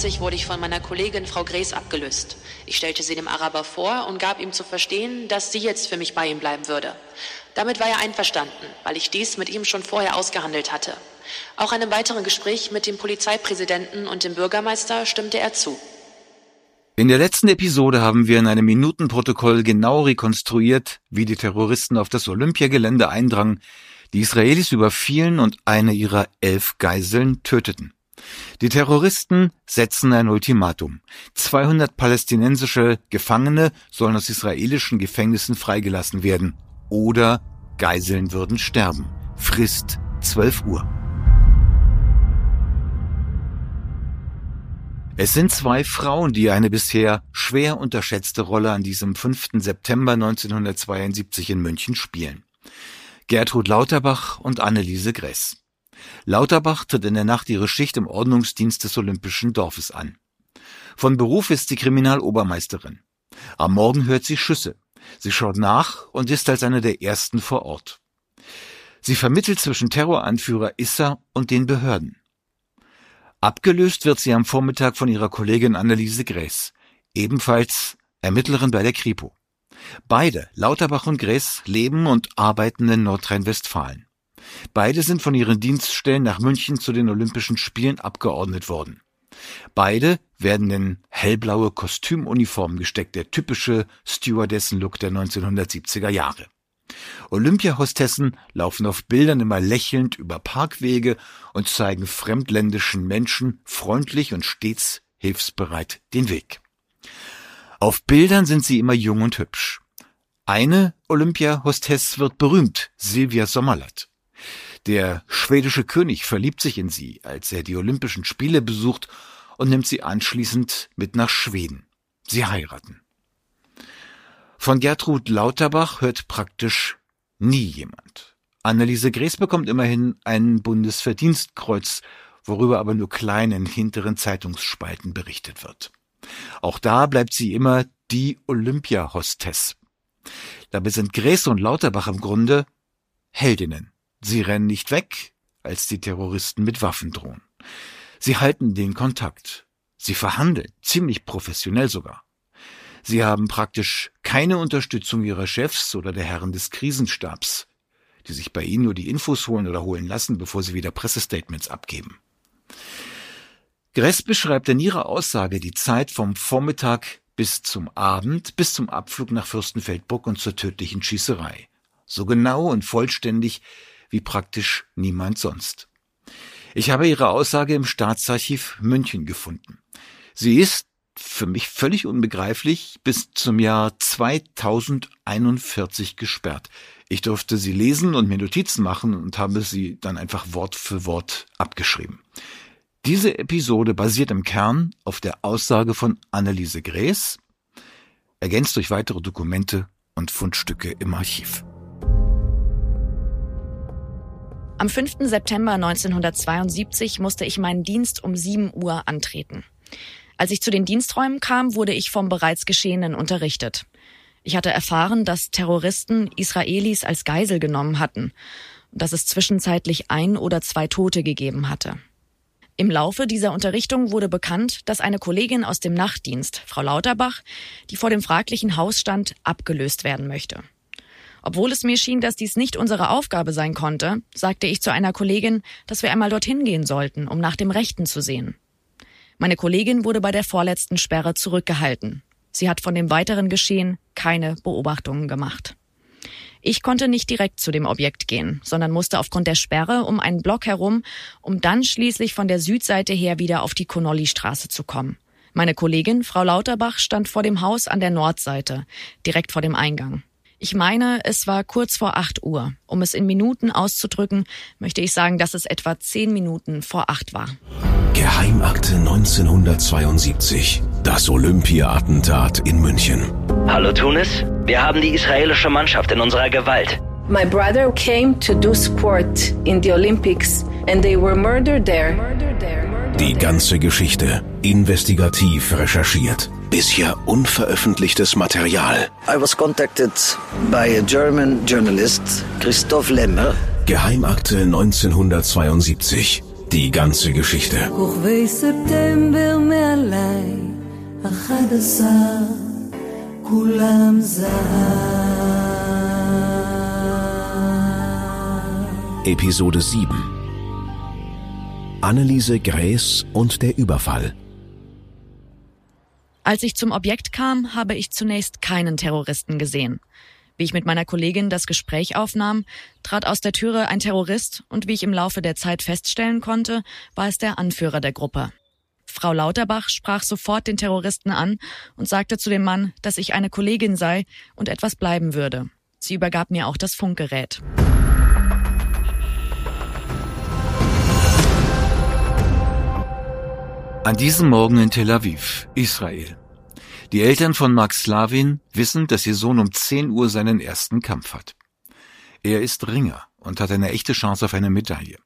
1992 wurde ich von meiner Kollegin Frau Grace abgelöst. Ich stellte sie dem Araber vor und gab ihm zu verstehen, dass sie jetzt für mich bei ihm bleiben würde. Damit war er einverstanden, weil ich dies mit ihm schon vorher ausgehandelt hatte. Auch einem weiteren Gespräch mit dem Polizeipräsidenten und dem Bürgermeister stimmte er zu. In der letzten Episode haben wir in einem Minutenprotokoll genau rekonstruiert, wie die Terroristen auf das Olympiagelände eindrangen, die Israelis überfielen und eine ihrer elf Geiseln töteten. Die Terroristen setzen ein Ultimatum. 200 palästinensische Gefangene sollen aus israelischen Gefängnissen freigelassen werden. Oder Geiseln würden sterben. Frist 12 Uhr. Es sind zwei Frauen, die eine bisher schwer unterschätzte Rolle an diesem 5. September 1972 in München spielen. Gertrud Lauterbach und Anneliese Gress. Lauterbach tritt in der Nacht ihre Schicht im Ordnungsdienst des Olympischen Dorfes an. Von Beruf ist sie Kriminalobermeisterin. Am Morgen hört sie Schüsse. Sie schaut nach und ist als eine der ersten vor Ort. Sie vermittelt zwischen Terroranführer Issa und den Behörden. Abgelöst wird sie am Vormittag von ihrer Kollegin Anneliese Gräß, ebenfalls Ermittlerin bei der Kripo. Beide, Lauterbach und Gräß, leben und arbeiten in Nordrhein-Westfalen. Beide sind von ihren Dienststellen nach München zu den Olympischen Spielen abgeordnet worden. Beide werden in hellblaue Kostümuniformen gesteckt, der typische Stewardessen-Look der 1970er Jahre. Olympiahostessen laufen auf Bildern immer lächelnd über Parkwege und zeigen fremdländischen Menschen freundlich und stets hilfsbereit den Weg. Auf Bildern sind sie immer jung und hübsch. Eine Olympiahostess wird berühmt, Silvia Sommerlath. Der schwedische König verliebt sich in sie, als er die Olympischen Spiele besucht und nimmt sie anschließend mit nach Schweden. Sie heiraten. Von Gertrud Lauterbach hört praktisch nie jemand. Anneliese Gräß bekommt immerhin ein Bundesverdienstkreuz, worüber aber nur klein in hinteren Zeitungsspalten berichtet wird. Auch da bleibt sie immer die Olympia-Hostess. Dabei sind Gräß und Lauterbach im Grunde Heldinnen. Sie rennen nicht weg, als die Terroristen mit Waffen drohen. Sie halten den Kontakt. Sie verhandeln, ziemlich professionell sogar. Sie haben praktisch keine Unterstützung ihrer Chefs oder der Herren des Krisenstabs, die sich bei ihnen nur die Infos holen oder holen lassen, bevor sie wieder Pressestatements abgeben. Gress beschreibt in ihrer Aussage die Zeit vom Vormittag bis zum Abend, bis zum Abflug nach Fürstenfeldbruck und zur tödlichen Schießerei. So genau und vollständig wie praktisch niemand sonst. Ich habe ihre Aussage im Staatsarchiv München gefunden. Sie ist für mich völlig unbegreiflich, bis zum Jahr 2041 gesperrt. Ich durfte sie lesen und mir Notizen machen und habe sie dann einfach Wort für Wort abgeschrieben. Diese Episode basiert im Kern auf der Aussage von Anneliese Gräß, ergänzt durch weitere Dokumente und Fundstücke im Archiv. Am 5. September 1972 musste ich meinen Dienst um 7 Uhr antreten. Als ich zu den Diensträumen kam, wurde ich vom bereits Geschehenen unterrichtet. Ich hatte erfahren, dass Terroristen Israelis als Geisel genommen hatten und dass es zwischenzeitlich ein oder zwei Tote gegeben hatte. Im Laufe dieser Unterrichtung wurde bekannt, dass eine Kollegin aus dem Nachtdienst, Frau Lauterbach, die vor dem fraglichen Haus stand, abgelöst werden möchte. Obwohl es mir schien, dass dies nicht unsere Aufgabe sein konnte, sagte ich zu einer Kollegin, dass wir einmal dorthin gehen sollten, um nach dem Rechten zu sehen. Meine Kollegin wurde bei der vorletzten Sperre zurückgehalten. Sie hat von dem weiteren Geschehen keine Beobachtungen gemacht. Ich konnte nicht direkt zu dem Objekt gehen, sondern musste aufgrund der Sperre um einen Block herum, um dann schließlich von der Südseite her wieder auf die Connolly-Straße zu kommen. Meine Kollegin, Frau Lauterbach, stand vor dem Haus an der Nordseite, direkt vor dem Eingang. Ich meine, es war kurz vor acht Uhr. Um es in Minuten auszudrücken, möchte ich sagen, dass es etwa zehn Minuten vor acht war. Geheimakte 1972. Das Olympia-Attentat in München. Hallo Tunis, wir haben die israelische Mannschaft in unserer Gewalt. My brother came to do sport in the Olympics and they were murdered there. Die ganze Geschichte investigativ recherchiert. Bisher unveröffentlichtes Material. I was contacted by a German journalist, Christoph Lemmer. Geheimakte 1972. Die ganze Geschichte. Episode 7 Anneliese Gräß und der Überfall. Als ich zum Objekt kam, habe ich zunächst keinen Terroristen gesehen. Wie ich mit meiner Kollegin das Gespräch aufnahm, trat aus der Türe ein Terrorist und wie ich im Laufe der Zeit feststellen konnte, war es der Anführer der Gruppe. Frau Lauterbach sprach sofort den Terroristen an und sagte zu dem Mann, dass ich eine Kollegin sei und etwas bleiben würde. Sie übergab mir auch das Funkgerät. An diesem Morgen in Tel Aviv, Israel. Die Eltern von Max Slavin wissen, dass ihr Sohn um 10 Uhr seinen ersten Kampf hat. Er ist Ringer und hat eine echte Chance auf eine Medaille.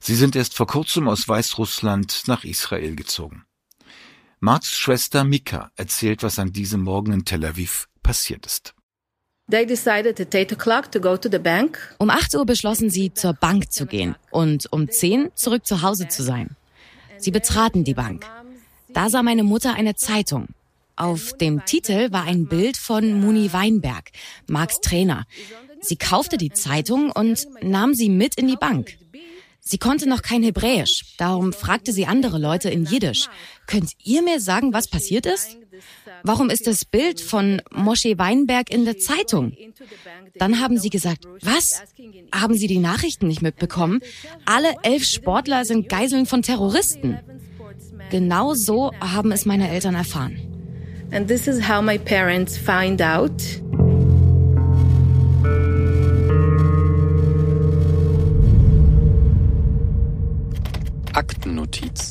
Sie sind erst vor kurzem aus Weißrussland nach Israel gezogen. Marks Schwester Mika erzählt, was an diesem Morgen in Tel Aviv passiert ist. Um 8 Uhr beschlossen sie, zur Bank zu gehen und um 10 zurück zu Hause zu sein. Sie betraten die Bank. Da sah meine Mutter eine Zeitung. Auf dem Titel war ein Bild von Muni Weinberg, Marks Trainer. Sie kaufte die Zeitung und nahm sie mit in die Bank. Sie konnte noch kein Hebräisch, darum fragte sie andere Leute in Jiddisch. Könnt ihr mir sagen, was passiert ist? Warum ist das Bild von Moshe Weinberg in der Zeitung? Dann haben sie gesagt, was? Haben sie die Nachrichten nicht mitbekommen? Alle elf Sportler sind Geiseln von Terroristen. Genau so haben es meine Eltern erfahren. And this is how my parents find out. Aktennotiz.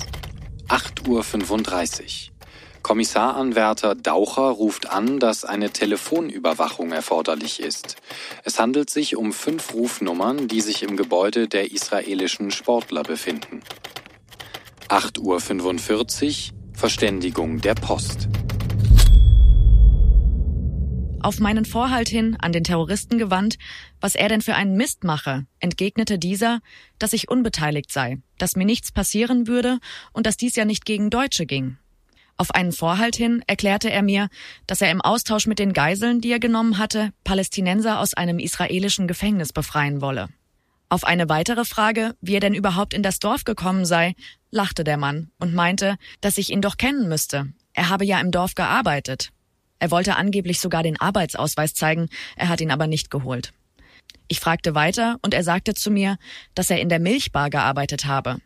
8.35 Uhr. Kommissaranwärter Daucher ruft an, dass eine Telefonüberwachung erforderlich ist. Es handelt sich um fünf Rufnummern, die sich im Gebäude der israelischen Sportler befinden. 8.45 Uhr Verständigung der Post. Auf meinen Vorhalt hin, an den Terroristen gewandt, was er denn für einen Mist mache, entgegnete dieser, dass ich unbeteiligt sei, dass mir nichts passieren würde und dass dies ja nicht gegen Deutsche ging. Auf einen Vorhalt hin erklärte er mir, dass er im Austausch mit den Geiseln, die er genommen hatte, Palästinenser aus einem israelischen Gefängnis befreien wolle. Auf eine weitere Frage, wie er denn überhaupt in das Dorf gekommen sei, lachte der Mann und meinte, dass ich ihn doch kennen müsste. Er habe ja im Dorf gearbeitet. Er wollte angeblich sogar den Arbeitsausweis zeigen, er hat ihn aber nicht geholt. Ich fragte weiter und er sagte zu mir, dass er in der Milchbar gearbeitet habe.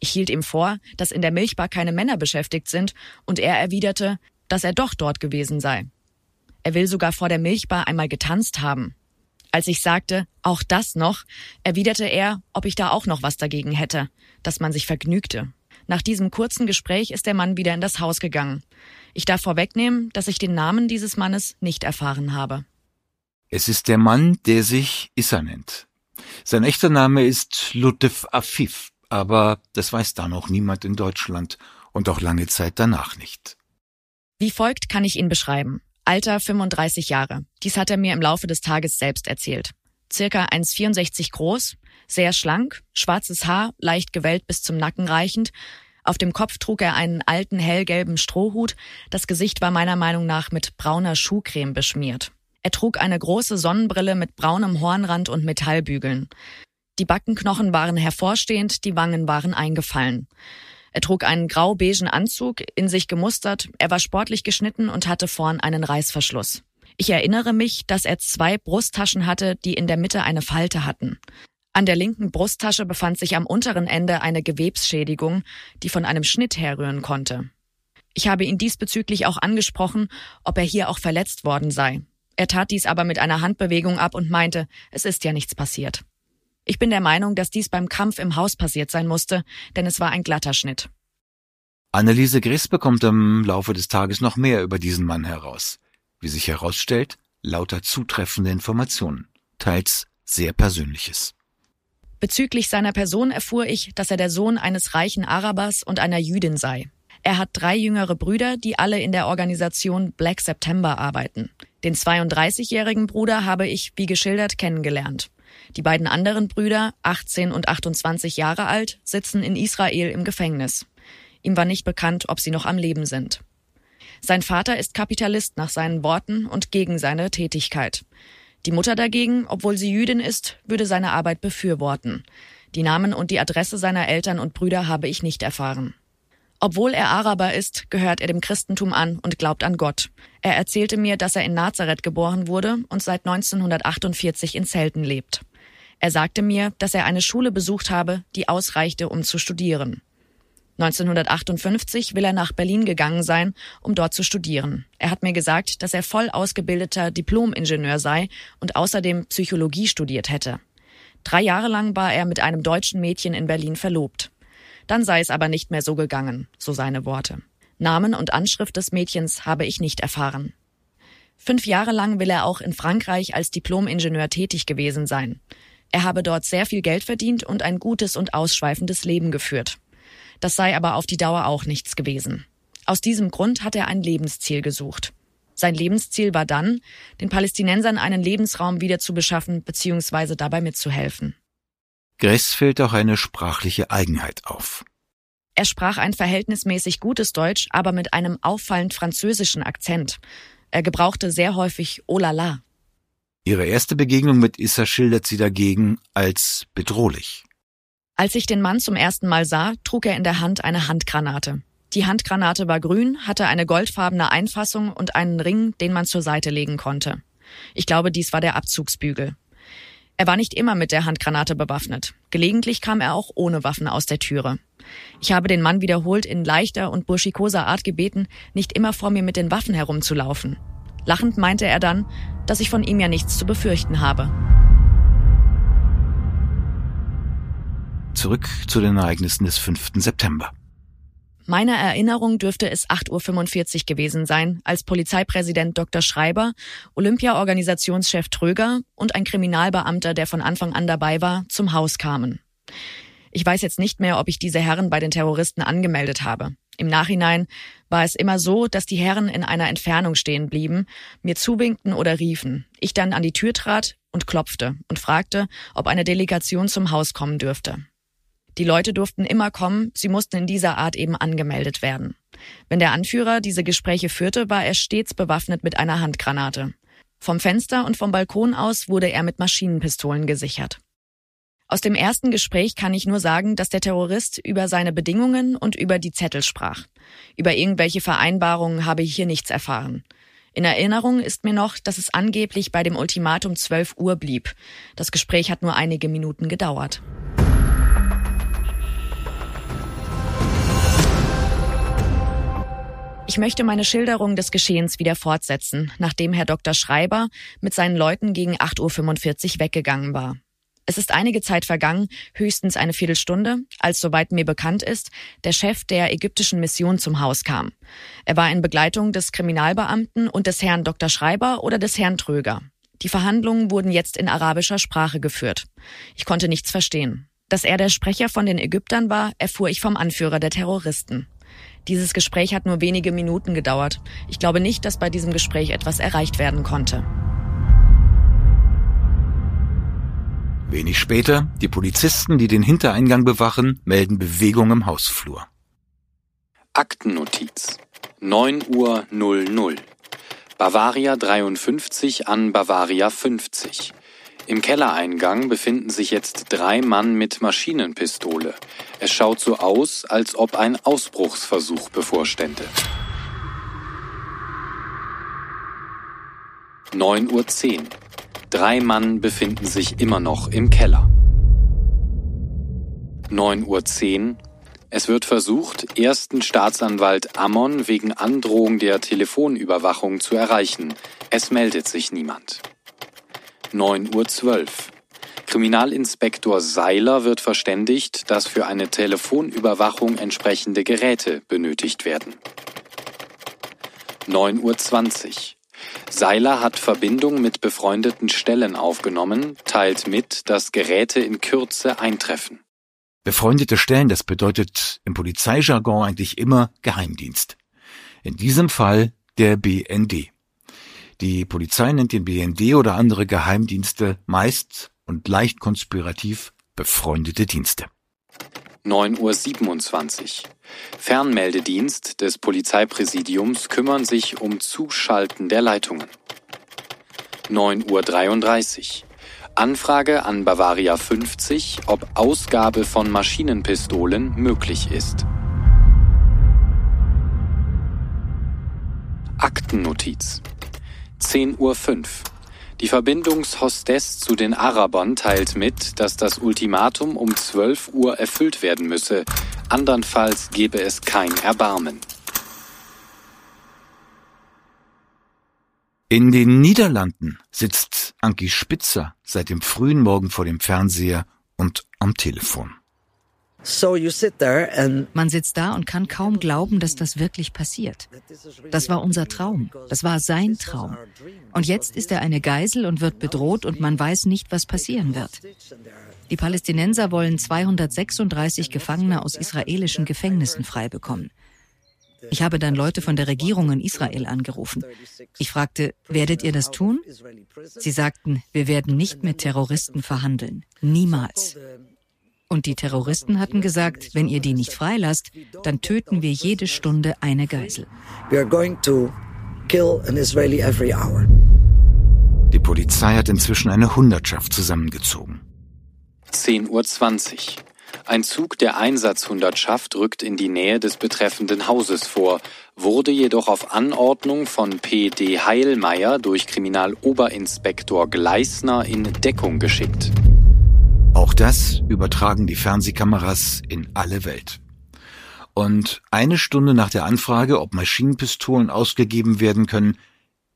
Ich hielt ihm vor, dass in der Milchbar keine Männer beschäftigt sind, und er erwiderte, dass er doch dort gewesen sei. Er will sogar vor der Milchbar einmal getanzt haben. Als ich sagte, auch das noch, erwiderte er, ob ich da auch noch was dagegen hätte, dass man sich vergnügte. Nach diesem kurzen Gespräch ist der Mann wieder in das Haus gegangen. Ich darf vorwegnehmen, dass ich den Namen dieses Mannes nicht erfahren habe. Es ist der Mann, der sich Issa nennt. Sein echter Name ist Lutef Afif aber das weiß da noch niemand in Deutschland und auch lange Zeit danach nicht. Wie folgt kann ich ihn beschreiben. Alter 35 Jahre. Dies hat er mir im Laufe des Tages selbst erzählt. Circa 1,64 groß, sehr schlank, schwarzes Haar, leicht gewellt bis zum Nacken reichend. Auf dem Kopf trug er einen alten hellgelben Strohhut. Das Gesicht war meiner Meinung nach mit brauner Schuhcreme beschmiert. Er trug eine große Sonnenbrille mit braunem Hornrand und Metallbügeln. Die Backenknochen waren hervorstehend, die Wangen waren eingefallen. Er trug einen grau-beigen Anzug, in sich gemustert, er war sportlich geschnitten und hatte vorn einen Reißverschluss. Ich erinnere mich, dass er zwei Brusttaschen hatte, die in der Mitte eine Falte hatten. An der linken Brusttasche befand sich am unteren Ende eine Gewebsschädigung, die von einem Schnitt herrühren konnte. Ich habe ihn diesbezüglich auch angesprochen, ob er hier auch verletzt worden sei. Er tat dies aber mit einer Handbewegung ab und meinte, es ist ja nichts passiert. Ich bin der Meinung, dass dies beim Kampf im Haus passiert sein musste, denn es war ein glatter Schnitt. Anneliese Griss bekommt im Laufe des Tages noch mehr über diesen Mann heraus. Wie sich herausstellt, lauter zutreffende Informationen, teils sehr Persönliches. Bezüglich seiner Person erfuhr ich, dass er der Sohn eines reichen Arabers und einer Jüdin sei. Er hat drei jüngere Brüder, die alle in der Organisation Black September arbeiten. Den 32-jährigen Bruder habe ich, wie geschildert, kennengelernt. Die beiden anderen Brüder, 18 und 28 Jahre alt, sitzen in Israel im Gefängnis. Ihm war nicht bekannt, ob sie noch am Leben sind. Sein Vater ist Kapitalist nach seinen Worten und gegen seine Tätigkeit. Die Mutter dagegen, obwohl sie Jüdin ist, würde seine Arbeit befürworten. Die Namen und die Adresse seiner Eltern und Brüder habe ich nicht erfahren. Obwohl er Araber ist, gehört er dem Christentum an und glaubt an Gott. Er erzählte mir, dass er in Nazareth geboren wurde und seit 1948 in Zelten lebt. Er sagte mir, dass er eine Schule besucht habe, die ausreichte, um zu studieren. 1958 will er nach Berlin gegangen sein, um dort zu studieren. Er hat mir gesagt, dass er voll ausgebildeter Diplom-Ingenieur sei und außerdem Psychologie studiert hätte. Drei Jahre lang war er mit einem deutschen Mädchen in Berlin verlobt. Dann sei es aber nicht mehr so gegangen, so seine Worte. Namen und Anschrift des Mädchens habe ich nicht erfahren. Fünf Jahre lang will er auch in Frankreich als Diplom-Ingenieur tätig gewesen sein. Er habe dort sehr viel Geld verdient und ein gutes und ausschweifendes Leben geführt. Das sei aber auf die Dauer auch nichts gewesen. Aus diesem Grund hat er ein Lebensziel gesucht. Sein Lebensziel war dann, den Palästinensern einen Lebensraum wieder zu beschaffen bzw. dabei mitzuhelfen. Gress fällt auch eine sprachliche Eigenheit auf. Er sprach ein verhältnismäßig gutes Deutsch, aber mit einem auffallend französischen Akzent. Er gebrauchte sehr häufig Oh la la. Ihre erste Begegnung mit Issa schildert sie dagegen als bedrohlich. Als ich den Mann zum ersten Mal sah, trug er in der Hand eine Handgranate. Die Handgranate war grün, hatte eine goldfarbene Einfassung und einen Ring, den man zur Seite legen konnte. Ich glaube, dies war der Abzugsbügel. Er war nicht immer mit der Handgranate bewaffnet. Gelegentlich kam er auch ohne Waffen aus der Türe. Ich habe den Mann wiederholt in leichter und burschikoser Art gebeten, nicht immer vor mir mit den Waffen herumzulaufen. Lachend meinte er dann, dass ich von ihm ja nichts zu befürchten habe. Zurück zu den Ereignissen des 5. September. Meiner Erinnerung dürfte es 8.45 Uhr gewesen sein, als Polizeipräsident Dr. Schreiber, Olympia-Organisationschef Tröger und ein Kriminalbeamter, der von Anfang an dabei war, zum Haus kamen. Ich weiß jetzt nicht mehr, ob ich diese Herren bei den Terroristen angemeldet habe. Im Nachhinein war es immer so, dass die Herren in einer Entfernung stehen blieben, mir zuwinkten oder riefen. Ich dann an die Tür trat und klopfte und fragte, ob eine Delegation zum Haus kommen dürfte. Die Leute durften immer kommen, sie mussten in dieser Art eben angemeldet werden. Wenn der Anführer diese Gespräche führte, war er stets bewaffnet mit einer Handgranate. Vom Fenster und vom Balkon aus wurde er mit Maschinenpistolen gesichert. Aus dem ersten Gespräch kann ich nur sagen, dass der Terrorist über seine Bedingungen und über die Zettel sprach. Über irgendwelche Vereinbarungen habe ich hier nichts erfahren. In Erinnerung ist mir noch, dass es angeblich bei dem Ultimatum 12 Uhr blieb. Das Gespräch hat nur einige Minuten gedauert. Ich möchte meine Schilderung des Geschehens wieder fortsetzen, nachdem Herr Dr. Schreiber mit seinen Leuten gegen 8.45 Uhr weggegangen war. Es ist einige Zeit vergangen, höchstens eine Viertelstunde, als soweit mir bekannt ist, der Chef der ägyptischen Mission zum Haus kam. Er war in Begleitung des Kriminalbeamten und des Herrn Dr. Schreiber oder des Herrn Tröger. Die Verhandlungen wurden jetzt in arabischer Sprache geführt. Ich konnte nichts verstehen. Dass er der Sprecher von den Ägyptern war, erfuhr ich vom Anführer der Terroristen. Dieses Gespräch hat nur wenige Minuten gedauert. Ich glaube nicht, dass bei diesem Gespräch etwas erreicht werden konnte. Wenig später, die Polizisten, die den Hintereingang bewachen, melden Bewegung im Hausflur. Aktennotiz 9 Uhr 00 Bavaria 53 an Bavaria 50 im Kellereingang befinden sich jetzt drei Mann mit Maschinenpistole. Es schaut so aus, als ob ein Ausbruchsversuch bevorstände. 9.10 Uhr. Drei Mann befinden sich immer noch im Keller. 9.10 Uhr. Es wird versucht, ersten Staatsanwalt Ammon wegen Androhung der Telefonüberwachung zu erreichen. Es meldet sich niemand. 9.12 Uhr. Kriminalinspektor Seiler wird verständigt, dass für eine Telefonüberwachung entsprechende Geräte benötigt werden. 9.20 Uhr. Seiler hat Verbindung mit befreundeten Stellen aufgenommen, teilt mit, dass Geräte in Kürze eintreffen. Befreundete Stellen, das bedeutet im Polizeijargon eigentlich immer Geheimdienst. In diesem Fall der BND. Die Polizei nennt den BND oder andere Geheimdienste meist und leicht konspirativ befreundete Dienste. 9.27 Uhr. Fernmeldedienst des Polizeipräsidiums kümmern sich um Zuschalten der Leitungen. 9.33 Uhr. Anfrage an Bavaria 50, ob Ausgabe von Maschinenpistolen möglich ist. Aktennotiz. 10.05 Uhr. Die Verbindungshostess zu den Arabern teilt mit, dass das Ultimatum um 12 Uhr erfüllt werden müsse, andernfalls gebe es kein Erbarmen. In den Niederlanden sitzt Anki Spitzer seit dem frühen Morgen vor dem Fernseher und am Telefon. Man sitzt da und kann kaum glauben, dass das wirklich passiert. Das war unser Traum. Das war sein Traum. Und jetzt ist er eine Geisel und wird bedroht und man weiß nicht, was passieren wird. Die Palästinenser wollen 236 Gefangene aus israelischen Gefängnissen freibekommen. Ich habe dann Leute von der Regierung in Israel angerufen. Ich fragte, werdet ihr das tun? Sie sagten, wir werden nicht mit Terroristen verhandeln. Niemals. Und die Terroristen hatten gesagt, wenn ihr die nicht freilasst, dann töten wir jede Stunde eine Geisel. Die Polizei hat inzwischen eine Hundertschaft zusammengezogen. 10.20 Uhr. Ein Zug der Einsatzhundertschaft rückt in die Nähe des betreffenden Hauses vor, wurde jedoch auf Anordnung von PD Heilmeier durch Kriminaloberinspektor Gleisner in Deckung geschickt. Auch das übertragen die Fernsehkameras in alle Welt. Und eine Stunde nach der Anfrage, ob Maschinenpistolen ausgegeben werden können,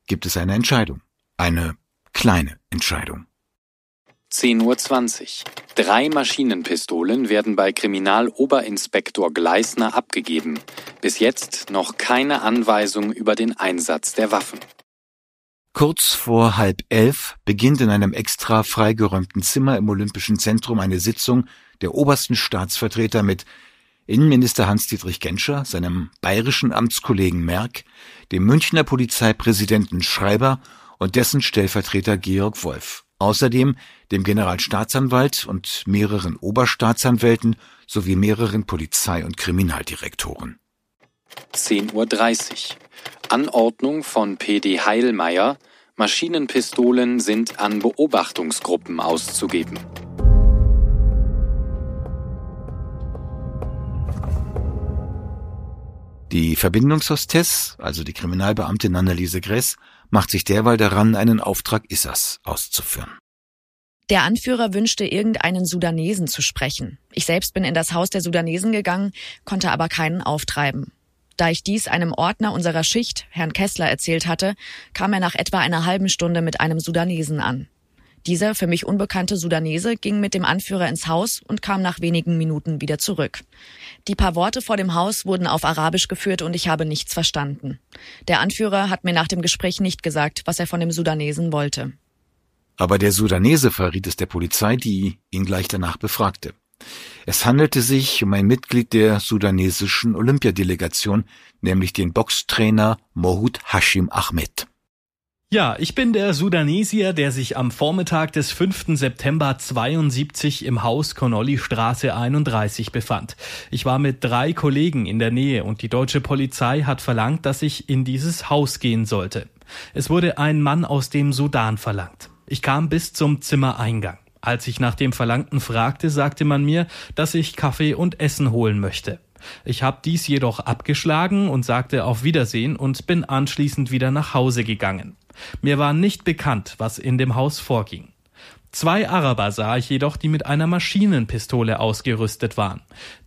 gibt es eine Entscheidung. Eine kleine Entscheidung. 10.20 Uhr. Drei Maschinenpistolen werden bei Kriminaloberinspektor Gleisner abgegeben. Bis jetzt noch keine Anweisung über den Einsatz der Waffen. Kurz vor halb elf beginnt in einem extra freigeräumten Zimmer im Olympischen Zentrum eine Sitzung der obersten Staatsvertreter mit Innenminister Hans-Dietrich Genscher, seinem bayerischen Amtskollegen Merck, dem Münchner Polizeipräsidenten Schreiber und dessen Stellvertreter Georg Wolf. Außerdem dem Generalstaatsanwalt und mehreren Oberstaatsanwälten sowie mehreren Polizei- und Kriminaldirektoren. 10.30 Uhr. Anordnung von PD Heilmeier, Maschinenpistolen sind an Beobachtungsgruppen auszugeben. Die Verbindungshostess, also die Kriminalbeamtin Anneliese Gress, macht sich derweil daran, einen Auftrag Issas auszuführen. Der Anführer wünschte, irgendeinen Sudanesen zu sprechen. Ich selbst bin in das Haus der Sudanesen gegangen, konnte aber keinen auftreiben. Da ich dies einem Ordner unserer Schicht, Herrn Kessler, erzählt hatte, kam er nach etwa einer halben Stunde mit einem Sudanesen an. Dieser für mich unbekannte Sudanese ging mit dem Anführer ins Haus und kam nach wenigen Minuten wieder zurück. Die paar Worte vor dem Haus wurden auf Arabisch geführt und ich habe nichts verstanden. Der Anführer hat mir nach dem Gespräch nicht gesagt, was er von dem Sudanesen wollte. Aber der Sudanese verriet es der Polizei, die ihn gleich danach befragte. Es handelte sich um ein Mitglied der sudanesischen Olympiadelegation, nämlich den Boxtrainer Mohud Hashim Ahmed. Ja, ich bin der Sudanesier, der sich am Vormittag des 5. September 72 im Haus Connolly Straße 31 befand. Ich war mit drei Kollegen in der Nähe und die deutsche Polizei hat verlangt, dass ich in dieses Haus gehen sollte. Es wurde ein Mann aus dem Sudan verlangt. Ich kam bis zum Zimmereingang. Als ich nach dem Verlangten fragte, sagte man mir, dass ich Kaffee und Essen holen möchte. Ich habe dies jedoch abgeschlagen und sagte auf Wiedersehen und bin anschließend wieder nach Hause gegangen. Mir war nicht bekannt, was in dem Haus vorging. Zwei Araber sah ich jedoch, die mit einer Maschinenpistole ausgerüstet waren.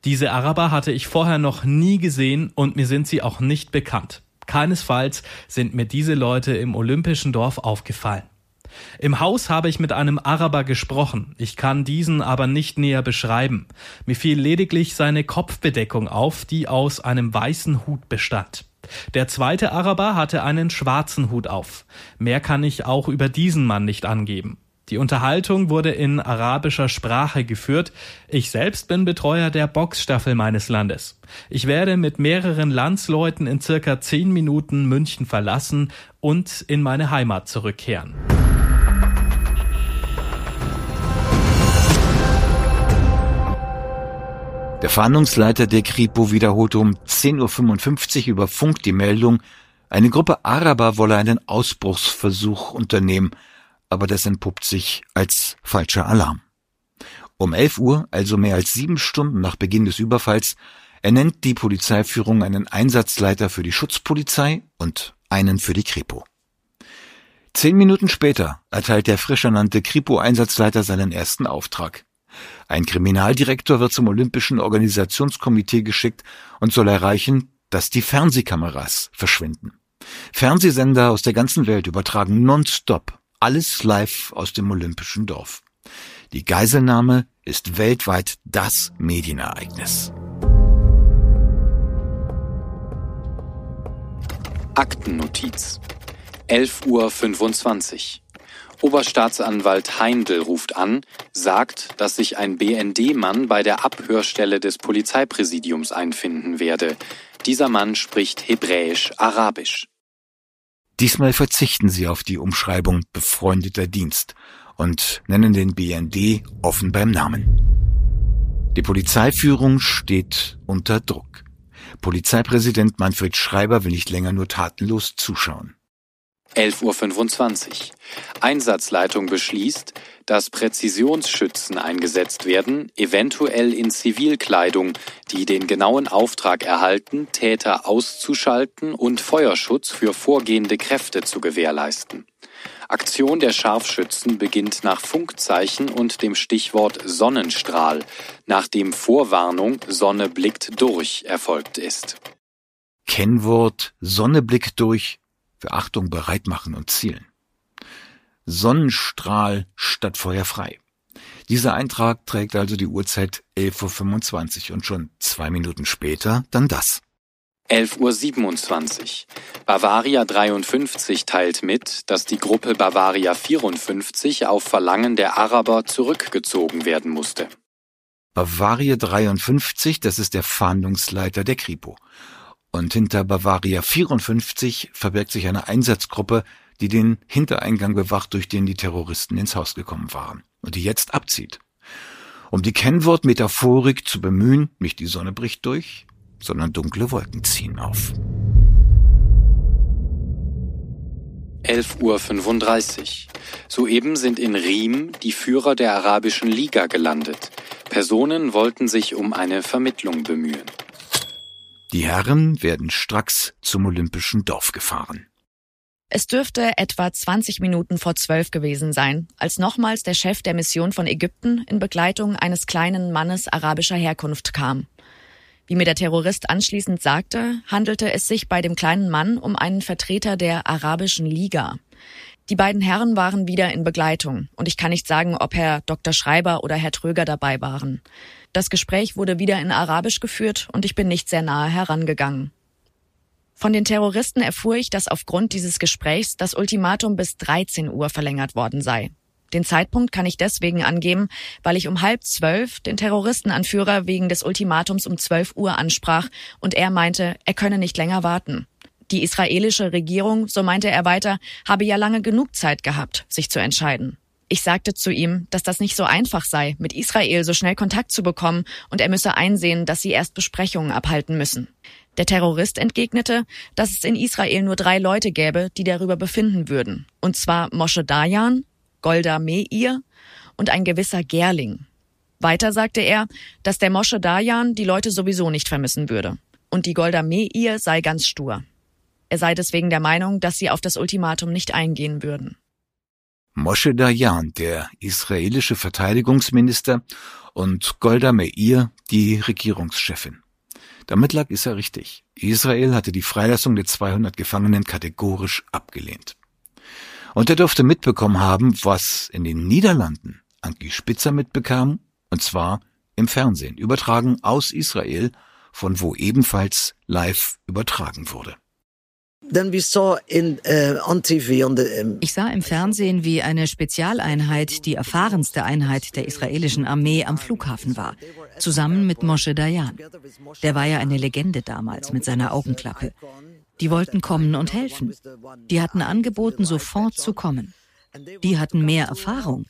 Diese Araber hatte ich vorher noch nie gesehen und mir sind sie auch nicht bekannt. Keinesfalls sind mir diese Leute im olympischen Dorf aufgefallen. Im Haus habe ich mit einem Araber gesprochen, ich kann diesen aber nicht näher beschreiben. Mir fiel lediglich seine Kopfbedeckung auf, die aus einem weißen Hut bestand. Der zweite Araber hatte einen schwarzen Hut auf. Mehr kann ich auch über diesen Mann nicht angeben. Die Unterhaltung wurde in arabischer Sprache geführt. Ich selbst bin Betreuer der Boxstaffel meines Landes. Ich werde mit mehreren Landsleuten in circa zehn Minuten München verlassen und in meine Heimat zurückkehren. Der Fahndungsleiter der Kripo wiederholte um 10.55 Uhr über Funk die Meldung, eine Gruppe Araber wolle einen Ausbruchsversuch unternehmen, aber das entpuppt sich als falscher Alarm. Um 11 Uhr, also mehr als sieben Stunden nach Beginn des Überfalls, ernennt die Polizeiführung einen Einsatzleiter für die Schutzpolizei und einen für die Kripo. Zehn Minuten später erteilt der frisch ernannte Kripo-Einsatzleiter seinen ersten Auftrag. Ein Kriminaldirektor wird zum Olympischen Organisationskomitee geschickt und soll erreichen, dass die Fernsehkameras verschwinden. Fernsehsender aus der ganzen Welt übertragen nonstop alles live aus dem Olympischen Dorf. Die Geiselnahme ist weltweit das Medienereignis. Aktennotiz 11.25 Uhr. Oberstaatsanwalt Heindl ruft an, sagt, dass sich ein BND-Mann bei der Abhörstelle des Polizeipräsidiums einfinden werde. Dieser Mann spricht Hebräisch-Arabisch. Diesmal verzichten sie auf die Umschreibung befreundeter Dienst und nennen den BND offen beim Namen. Die Polizeiführung steht unter Druck. Polizeipräsident Manfred Schreiber will nicht länger nur tatenlos zuschauen. 11.25 Uhr. Einsatzleitung beschließt, dass Präzisionsschützen eingesetzt werden, eventuell in Zivilkleidung, die den genauen Auftrag erhalten, Täter auszuschalten und Feuerschutz für vorgehende Kräfte zu gewährleisten. Aktion der Scharfschützen beginnt nach Funkzeichen und dem Stichwort Sonnenstrahl, nachdem Vorwarnung Sonne blickt durch erfolgt ist. Kennwort Sonne blickt durch für Achtung bereit machen und zielen. Sonnenstrahl statt Feuer frei. Dieser Eintrag trägt also die Uhrzeit 11.25 Uhr und schon zwei Minuten später dann das. 11.27 Uhr. Bavaria 53 teilt mit, dass die Gruppe Bavaria 54 auf Verlangen der Araber zurückgezogen werden musste. Bavaria 53, das ist der Fahndungsleiter der Kripo. Und hinter Bavaria 54 verbirgt sich eine Einsatzgruppe, die den Hintereingang bewacht, durch den die Terroristen ins Haus gekommen waren und die jetzt abzieht. Um die Kennwortmetaphorik zu bemühen, nicht die Sonne bricht durch, sondern dunkle Wolken ziehen auf. 11.35 Uhr. Soeben sind in Riem die Führer der Arabischen Liga gelandet. Personen wollten sich um eine Vermittlung bemühen. Die Herren werden stracks zum Olympischen Dorf gefahren. Es dürfte etwa 20 Minuten vor zwölf gewesen sein, als nochmals der Chef der Mission von Ägypten in Begleitung eines kleinen Mannes arabischer Herkunft kam. Wie mir der Terrorist anschließend sagte, handelte es sich bei dem kleinen Mann um einen Vertreter der Arabischen Liga. Die beiden Herren waren wieder in Begleitung, und ich kann nicht sagen, ob Herr Dr. Schreiber oder Herr Tröger dabei waren. Das Gespräch wurde wieder in Arabisch geführt und ich bin nicht sehr nahe herangegangen. Von den Terroristen erfuhr ich, dass aufgrund dieses Gesprächs das Ultimatum bis 13 Uhr verlängert worden sei. Den Zeitpunkt kann ich deswegen angeben, weil ich um halb zwölf den Terroristenanführer wegen des Ultimatums um 12 Uhr ansprach und er meinte, er könne nicht länger warten. Die israelische Regierung, so meinte er weiter, habe ja lange genug Zeit gehabt, sich zu entscheiden. Ich sagte zu ihm, dass das nicht so einfach sei, mit Israel so schnell Kontakt zu bekommen und er müsse einsehen, dass sie erst Besprechungen abhalten müssen. Der Terrorist entgegnete, dass es in Israel nur drei Leute gäbe, die darüber befinden würden. Und zwar Moshe Dayan, Golda Meir und ein gewisser Gerling. Weiter sagte er, dass der Moshe Dayan die Leute sowieso nicht vermissen würde. Und die Golda Meir sei ganz stur. Er sei deswegen der Meinung, dass sie auf das Ultimatum nicht eingehen würden. Moshe Dayan, der israelische Verteidigungsminister, und Golda Meir, die Regierungschefin. Damit lag er richtig. Israel hatte die Freilassung der 200 Gefangenen kategorisch abgelehnt. Und er dürfte mitbekommen haben, was in den Niederlanden Anki Spitzer mitbekam, und zwar im Fernsehen, übertragen aus Israel, von wo ebenfalls live übertragen wurde. Uh, ich sah im Fernsehen, wie eine Spezialeinheit, die erfahrenste Einheit der israelischen Armee am Flughafen war, zusammen mit Moshe Dayan. Der war ja eine Legende damals mit seiner Augenklappe. Die wollten kommen und helfen. Die hatten angeboten, sofort zu kommen. Die hatten mehr Erfahrung.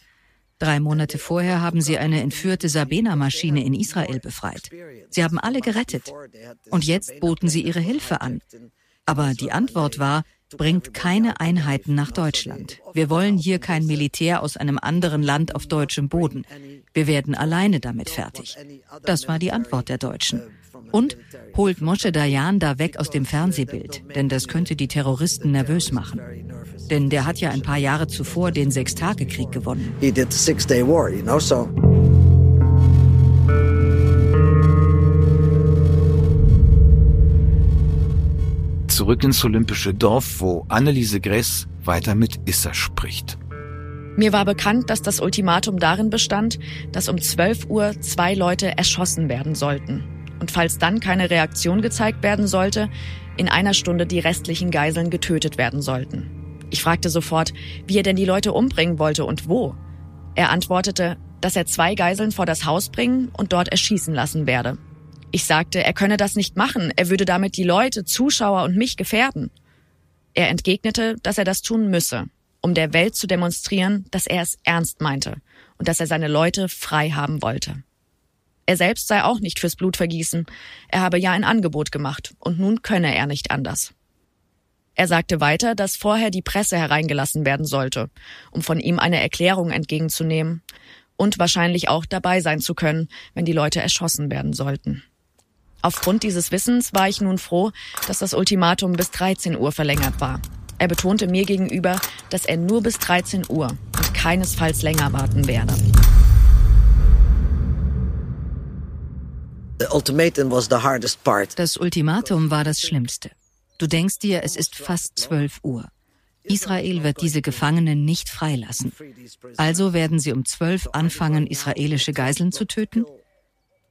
Drei Monate vorher haben sie eine entführte Sabena-Maschine in Israel befreit. Sie haben alle gerettet. Und jetzt boten sie ihre Hilfe an. Aber die Antwort war, bringt keine Einheiten nach Deutschland. Wir wollen hier kein Militär aus einem anderen Land auf deutschem Boden. Wir werden alleine damit fertig. Das war die Antwort der Deutschen. Und holt Moshe Dayan da weg aus dem Fernsehbild, denn das könnte die Terroristen nervös machen. Denn der hat ja ein paar Jahre zuvor den Sechstagekrieg gewonnen. He did the Six Day War, you know, so. Zurück ins olympische Dorf, wo Anneliese Gress weiter mit Issa spricht. Mir war bekannt, dass das Ultimatum darin bestand, dass um 12 Uhr zwei Leute erschossen werden sollten und falls dann keine Reaktion gezeigt werden sollte, in einer Stunde die restlichen Geiseln getötet werden sollten. Ich fragte sofort, wie er denn die Leute umbringen wollte und wo. Er antwortete, dass er zwei Geiseln vor das Haus bringen und dort erschießen lassen werde. Ich sagte, er könne das nicht machen, er würde damit die Leute, Zuschauer und mich gefährden. Er entgegnete, dass er das tun müsse, um der Welt zu demonstrieren, dass er es ernst meinte und dass er seine Leute frei haben wollte. Er selbst sei auch nicht fürs Blutvergießen. Er habe ja ein Angebot gemacht und nun könne er nicht anders. Er sagte weiter, dass vorher die Presse hereingelassen werden sollte, um von ihm eine Erklärung entgegenzunehmen und wahrscheinlich auch dabei sein zu können, wenn die Leute erschossen werden sollten. Aufgrund dieses Wissens war ich nun froh, dass das Ultimatum bis 13 Uhr verlängert war. Er betonte mir gegenüber, dass er nur bis 13 Uhr und keinesfalls länger warten werde. Das Ultimatum war das Schlimmste. Du denkst dir, es ist fast 12 Uhr. Israel wird diese Gefangenen nicht freilassen. Also werden sie um 12 anfangen, israelische Geiseln zu töten?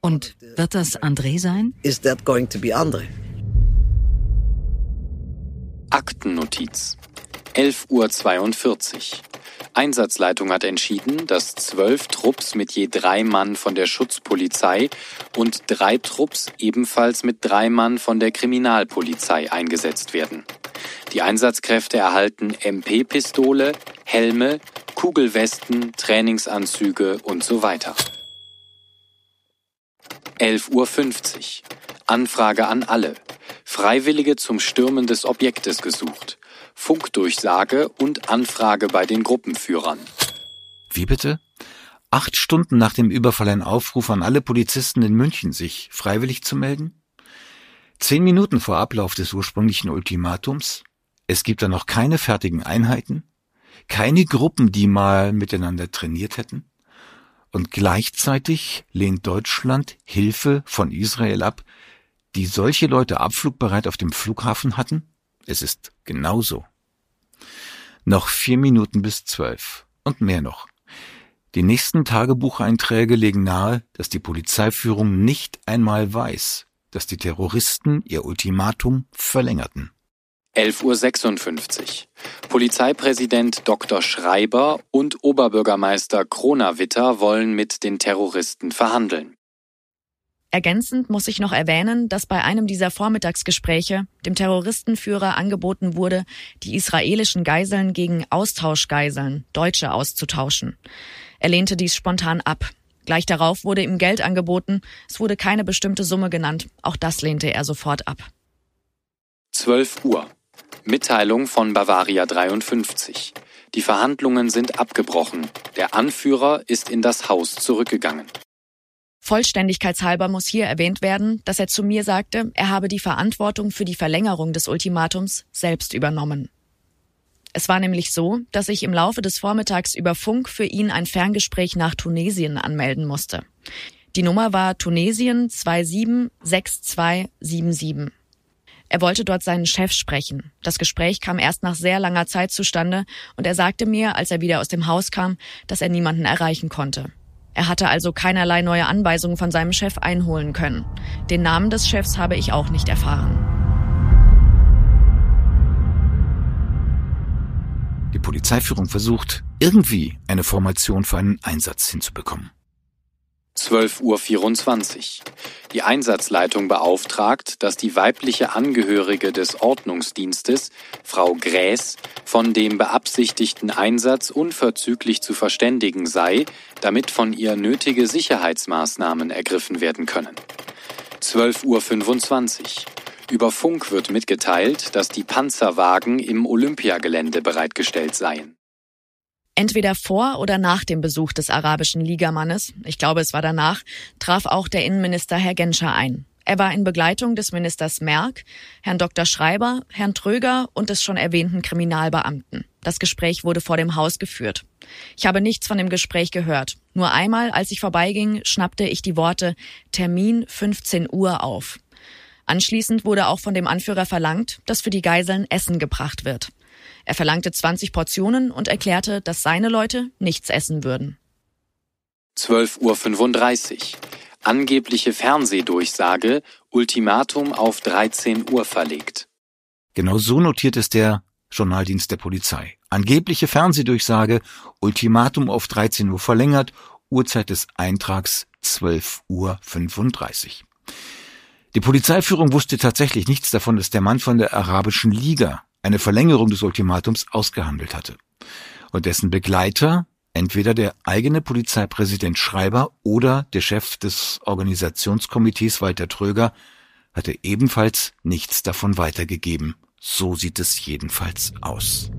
Und wird das André sein? Is that going to be André? Aktennotiz. 11.42 Uhr. Einsatzleitung hat entschieden, dass zwölf Trupps mit je drei Mann von der Schutzpolizei und drei Trupps ebenfalls mit drei Mann von der Kriminalpolizei eingesetzt werden. Die Einsatzkräfte erhalten MP-Pistole, Helme, Kugelwesten, Trainingsanzüge und so weiter. 11.50 Uhr. Anfrage an alle. Freiwillige zum Stürmen des Objektes gesucht. Funkdurchsage und Anfrage bei den Gruppenführern. Wie bitte? Acht Stunden nach dem Überfall ein Aufruf an alle Polizisten in München, sich freiwillig zu melden? Zehn Minuten vor Ablauf des ursprünglichen Ultimatums? Es gibt da noch keine fertigen Einheiten? Keine Gruppen, die mal miteinander trainiert hätten? Und gleichzeitig lehnt Deutschland Hilfe von Israel ab, die solche Leute abflugbereit auf dem Flughafen hatten? Es ist genauso. Noch vier Minuten bis zwölf. Und mehr noch. Die nächsten Tagebucheinträge legen nahe, dass die Polizeiführung nicht einmal weiß, dass die Terroristen ihr Ultimatum verlängerten. 11.56 Uhr. Polizeipräsident Dr. Schreiber und Oberbürgermeister Kronawitter wollen mit den Terroristen verhandeln. Ergänzend muss ich noch erwähnen, dass bei einem dieser Vormittagsgespräche dem Terroristenführer angeboten wurde, die israelischen Geiseln gegen Austauschgeiseln, Deutsche, auszutauschen. Er lehnte dies spontan ab. Gleich darauf wurde ihm Geld angeboten, es wurde keine bestimmte Summe genannt, auch das lehnte er sofort ab. 12 Uhr. Mitteilung von Bavaria 53. Die Verhandlungen sind abgebrochen. Der Anführer ist in das Haus zurückgegangen. Vollständigkeitshalber muss hier erwähnt werden, dass er zu mir sagte, er habe die Verantwortung für die Verlängerung des Ultimatums selbst übernommen. Es war nämlich so, dass ich im Laufe des Vormittags über Funk für ihn ein Ferngespräch nach Tunesien anmelden musste. Die Nummer war Tunesien 276277. Er wollte dort seinen Chef sprechen. Das Gespräch kam erst nach sehr langer Zeit zustande und er sagte mir, als er wieder aus dem Haus kam, dass er niemanden erreichen konnte. Er hatte also keinerlei neue Anweisungen von seinem Chef einholen können. Den Namen des Chefs habe ich auch nicht erfahren. Die Polizeiführung versucht, irgendwie eine Formation für einen Einsatz hinzubekommen. 12.24 Uhr. Die Einsatzleitung beauftragt, dass die weibliche Angehörige des Ordnungsdienstes, Frau Gräß, von dem beabsichtigten Einsatz unverzüglich zu verständigen sei, damit von ihr nötige Sicherheitsmaßnahmen ergriffen werden können. 12.25 Uhr. Über Funk wird mitgeteilt, dass die Panzerwagen im Olympiagelände bereitgestellt seien. Entweder vor oder nach dem Besuch des arabischen Ligamannes, ich glaube es war danach, traf auch der Innenminister Herr Genscher ein. Er war in Begleitung des Ministers Merck, Herrn Dr. Schreiber, Herrn Tröger und des schon erwähnten Kriminalbeamten. Das Gespräch wurde vor dem Haus geführt. Ich habe nichts von dem Gespräch gehört. Nur einmal, als ich vorbeiging, schnappte ich die Worte Termin 15 Uhr auf. Anschließend wurde auch von dem Anführer verlangt, dass für die Geiseln Essen gebracht wird. Er verlangte 20 Portionen und erklärte, dass seine Leute nichts essen würden. 12.35 Uhr. Angebliche Fernsehdurchsage, Ultimatum auf 13 Uhr verlegt. Genau so notiert es der Journaldienst der Polizei. Angebliche Fernsehdurchsage, Ultimatum auf 13 Uhr verlängert, Uhrzeit des Eintrags 12.35 Uhr. Die Polizeiführung wusste tatsächlich nichts davon, dass der Mann von der Arabischen Liga eine Verlängerung des Ultimatums ausgehandelt hatte. Und dessen Begleiter, entweder der eigene Polizeipräsident Schreiber oder der Chef des Organisationskomitees Walter Tröger, hatte ebenfalls nichts davon weitergegeben. So sieht es jedenfalls aus.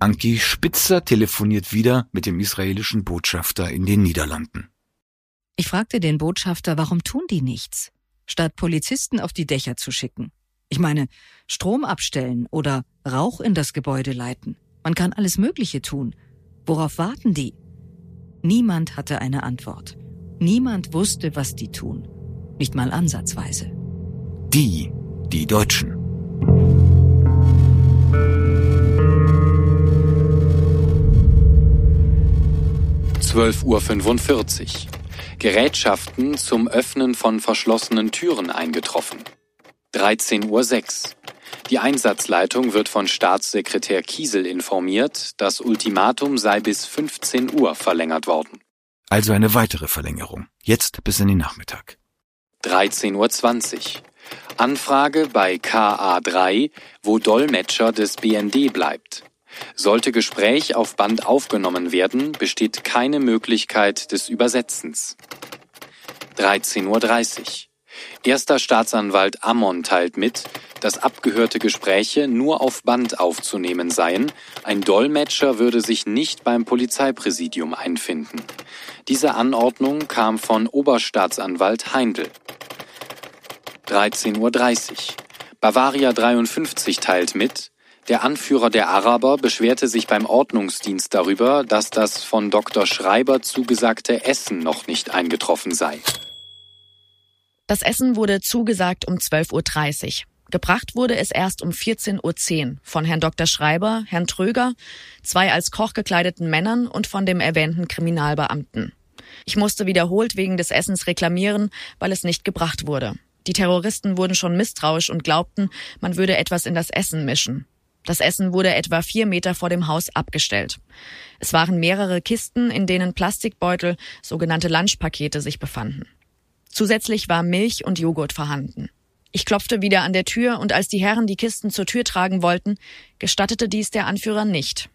Anki Spitzer telefoniert wieder mit dem israelischen Botschafter in den Niederlanden. Ich fragte den Botschafter, warum tun die nichts, statt Polizisten auf die Dächer zu schicken. Ich meine, Strom abstellen oder Rauch in das Gebäude leiten. Man kann alles Mögliche tun. Worauf warten die? Niemand hatte eine Antwort. Niemand wusste, was die tun. Nicht mal ansatzweise. Die, die Deutschen. Zwölf Uhr. fünfundvierzig. Gerätschaften zum Öffnen von verschlossenen Türen eingetroffen. 13.06 Uhr. Die Einsatzleitung wird von Staatssekretär Kiesel informiert, das Ultimatum sei bis 15 Uhr verlängert worden. Also eine weitere Verlängerung. Jetzt bis in den Nachmittag. 13.20 Uhr. Anfrage bei KA3, wo Dolmetscher des BND bleibt. Sollte Gespräch auf Band aufgenommen werden, besteht keine Möglichkeit des Übersetzens. 13.30 Uhr. Erster Staatsanwalt Ammon teilt mit, dass abgehörte Gespräche nur auf Band aufzunehmen seien. Ein Dolmetscher würde sich nicht beim Polizeipräsidium einfinden. Diese Anordnung kam von Oberstaatsanwalt Heindl. 13.30 Uhr. Bavaria 53 teilt mit, der Anführer der Araber beschwerte sich beim Ordnungsdienst darüber, dass das von Dr. Schreiber zugesagte Essen noch nicht eingetroffen sei. Das Essen wurde zugesagt um 12.30 Uhr. Gebracht wurde es erst um 14.10 Uhr von Herrn Dr. Schreiber, Herrn Tröger, zwei als Koch gekleideten Männern und von dem erwähnten Kriminalbeamten. Ich musste wiederholt wegen des Essens reklamieren, weil es nicht gebracht wurde. Die Terroristen wurden schon misstrauisch und glaubten, man würde etwas in das Essen mischen. Das Essen wurde etwa vier Meter vor dem Haus abgestellt. Es waren mehrere Kisten, in denen Plastikbeutel, sogenannte Lunchpakete, sich befanden. Zusätzlich war Milch und Joghurt vorhanden. Ich klopfte wieder an der Tür und als die Herren die Kisten zur Tür tragen wollten, gestattete dies der Anführer nicht.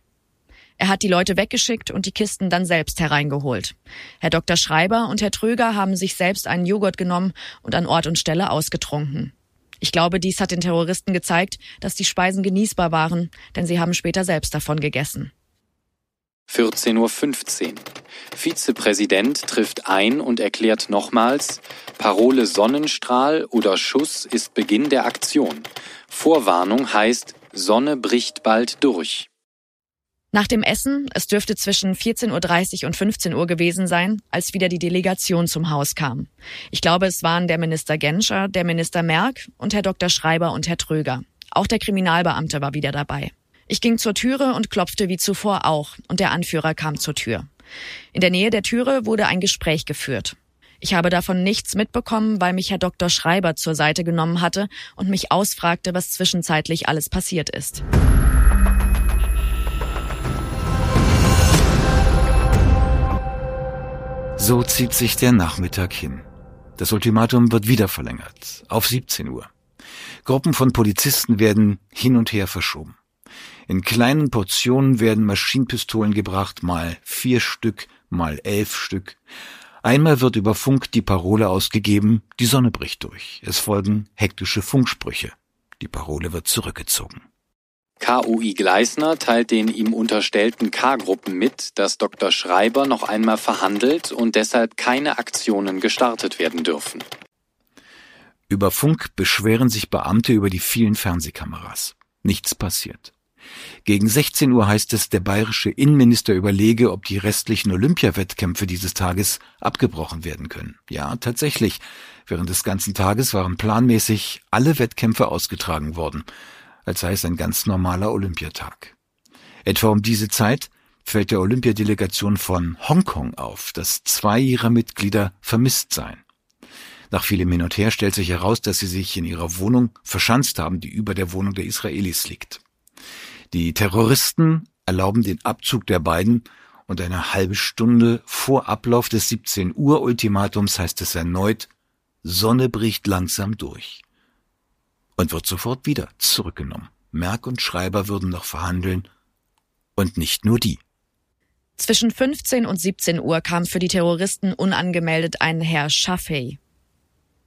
Er hat die Leute weggeschickt und die Kisten dann selbst hereingeholt. Herr Dr. Schreiber und Herr Tröger haben sich selbst einen Joghurt genommen und an Ort und Stelle ausgetrunken. Ich glaube, dies hat den Terroristen gezeigt, dass die Speisen genießbar waren, denn sie haben später selbst davon gegessen. 14.15 Uhr. Vizepräsident trifft ein und erklärt nochmals, Parole Sonnenstrahl oder Schuss ist Beginn der Aktion. Vorwarnung heißt, Sonne bricht bald durch. Nach dem Essen, es dürfte zwischen 14.30 Uhr und 15 Uhr gewesen sein, als wieder die Delegation zum Haus kam. Ich glaube, es waren der Minister Genscher, der Minister Merck und Herr Dr. Schreiber und Herr Tröger. Auch der Kriminalbeamte war wieder dabei. Ich ging zur Türe und klopfte wie zuvor auch, und der Anführer kam zur Tür. In der Nähe der Türe wurde ein Gespräch geführt. Ich habe davon nichts mitbekommen, weil mich Herr Dr. Schreiber zur Seite genommen hatte und mich ausfragte, was zwischenzeitlich alles passiert ist. So zieht sich der Nachmittag hin. Das Ultimatum wird wieder verlängert, auf 17 Uhr. Gruppen von Polizisten werden hin und her verschoben. In kleinen Portionen werden Maschinenpistolen gebracht, mal vier Stück, mal elf Stück. Einmal wird über Funk die Parole ausgegeben, die Sonne bricht durch. Es folgen hektische Funksprüche. Die Parole wird zurückgezogen. KUI Gleisner teilt den ihm unterstellten K-Gruppen mit, dass Dr. Schreiber noch einmal verhandelt und deshalb keine Aktionen gestartet werden dürfen. Über Funk beschweren sich Beamte über die vielen Fernsehkameras. Nichts passiert. Gegen 16 Uhr heißt es, der bayerische Innenminister überlege, ob die restlichen Olympiawettkämpfe dieses Tages abgebrochen werden können. Ja, tatsächlich. Während des ganzen Tages waren planmäßig alle Wettkämpfe ausgetragen worden als sei es ein ganz normaler Olympiatag. Etwa um diese Zeit fällt der Olympiadelegation von Hongkong auf, dass zwei ihrer Mitglieder vermisst seien. Nach vielem Hin und Her stellt sich heraus, dass sie sich in ihrer Wohnung verschanzt haben, die über der Wohnung der Israelis liegt. Die Terroristen erlauben den Abzug der beiden und eine halbe Stunde vor Ablauf des 17 Uhr Ultimatums heißt es erneut, Sonne bricht langsam durch und wird sofort wieder zurückgenommen. Merck und Schreiber würden noch verhandeln und nicht nur die. Zwischen 15 und 17 Uhr kam für die Terroristen unangemeldet ein Herr Shafei.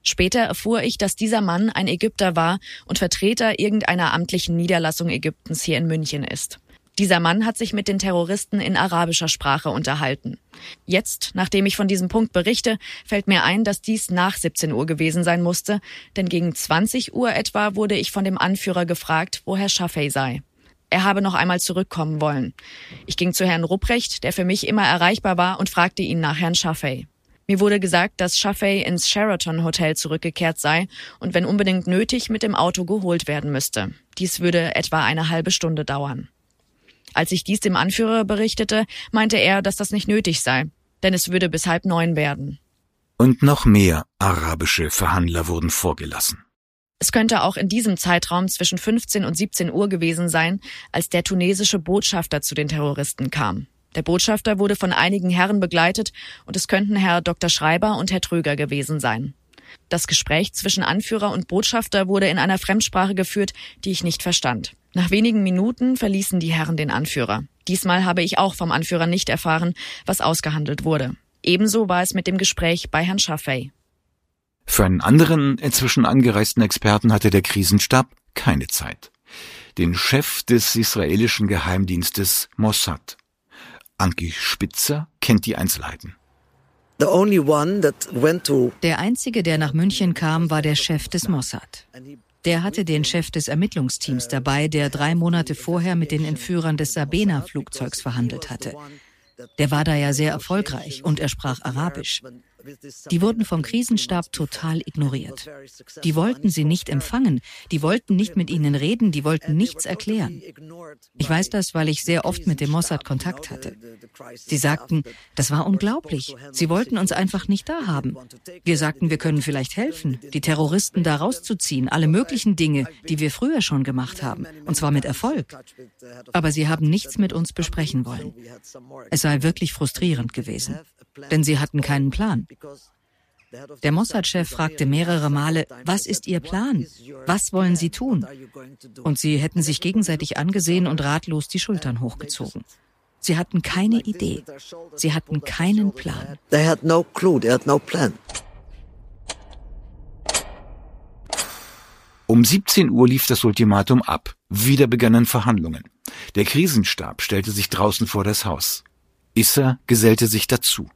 Später erfuhr ich, dass dieser Mann ein Ägypter war und Vertreter irgendeiner amtlichen Niederlassung Ägyptens hier in München ist. Dieser Mann hat sich mit den Terroristen in arabischer Sprache unterhalten. Jetzt, nachdem ich von diesem Punkt berichte, fällt mir ein, dass dies nach 17 Uhr gewesen sein musste, denn gegen 20 Uhr etwa wurde ich von dem Anführer gefragt, wo Herr Schaffey sei. Er habe noch einmal zurückkommen wollen. Ich ging zu Herrn Rupprecht, der für mich immer erreichbar war, und fragte ihn nach Herrn Schaffey. Mir wurde gesagt, dass Schaffey ins Sheraton Hotel zurückgekehrt sei und wenn unbedingt nötig mit dem Auto geholt werden müsste. Dies würde etwa eine halbe Stunde dauern. Als ich dies dem Anführer berichtete, meinte er, dass das nicht nötig sei, denn es würde bis halb neun werden. Und noch mehr arabische Verhandler wurden vorgelassen. Es könnte auch in diesem Zeitraum zwischen 15 und 17 Uhr gewesen sein, als der tunesische Botschafter zu den Terroristen kam. Der Botschafter wurde von einigen Herren begleitet und es könnten Herr Dr. Schreiber und Herr Tröger gewesen sein. Das Gespräch zwischen Anführer und Botschafter wurde in einer Fremdsprache geführt, die ich nicht verstand. Nach wenigen Minuten verließen die Herren den Anführer. Diesmal habe ich auch vom Anführer nicht erfahren, was ausgehandelt wurde. Ebenso war es mit dem Gespräch bei Herrn Schaffey. Für einen anderen inzwischen angereisten Experten hatte der Krisenstab keine Zeit. Den Chef des israelischen Geheimdienstes Mossad. Anki Spitzer kennt die Einzelheiten. Der einzige, der nach München kam, war der Chef des Mossad. Der hatte den Chef des Ermittlungsteams dabei, der drei Monate vorher mit den Entführern des Sabena-Flugzeugs verhandelt hatte. Der war da ja sehr erfolgreich und er sprach Arabisch. Die wurden vom Krisenstab total ignoriert. Die wollten sie nicht empfangen, die wollten nicht mit ihnen reden, die wollten nichts erklären. Ich weiß das, weil ich sehr oft mit dem Mossad Kontakt hatte. Sie sagten, das war unglaublich. Sie wollten uns einfach nicht da haben. Wir sagten, wir können vielleicht helfen, die Terroristen da rauszuziehen, alle möglichen Dinge, die wir früher schon gemacht haben, und zwar mit Erfolg. Aber sie haben nichts mit uns besprechen wollen. Es sei wirklich frustrierend gewesen denn sie hatten keinen Plan. Der Mossad-Chef fragte mehrere Male, was ist Ihr Plan? Was wollen Sie tun? Und sie hätten sich gegenseitig angesehen und ratlos die Schultern hochgezogen. Sie hatten keine Idee. Sie hatten keinen Plan. They had no clue, they had no plan. Um 17 Uhr lief das Ultimatum ab. Wieder begannen Verhandlungen. Der Krisenstab stellte sich draußen vor das Haus. Issa gesellte sich dazu.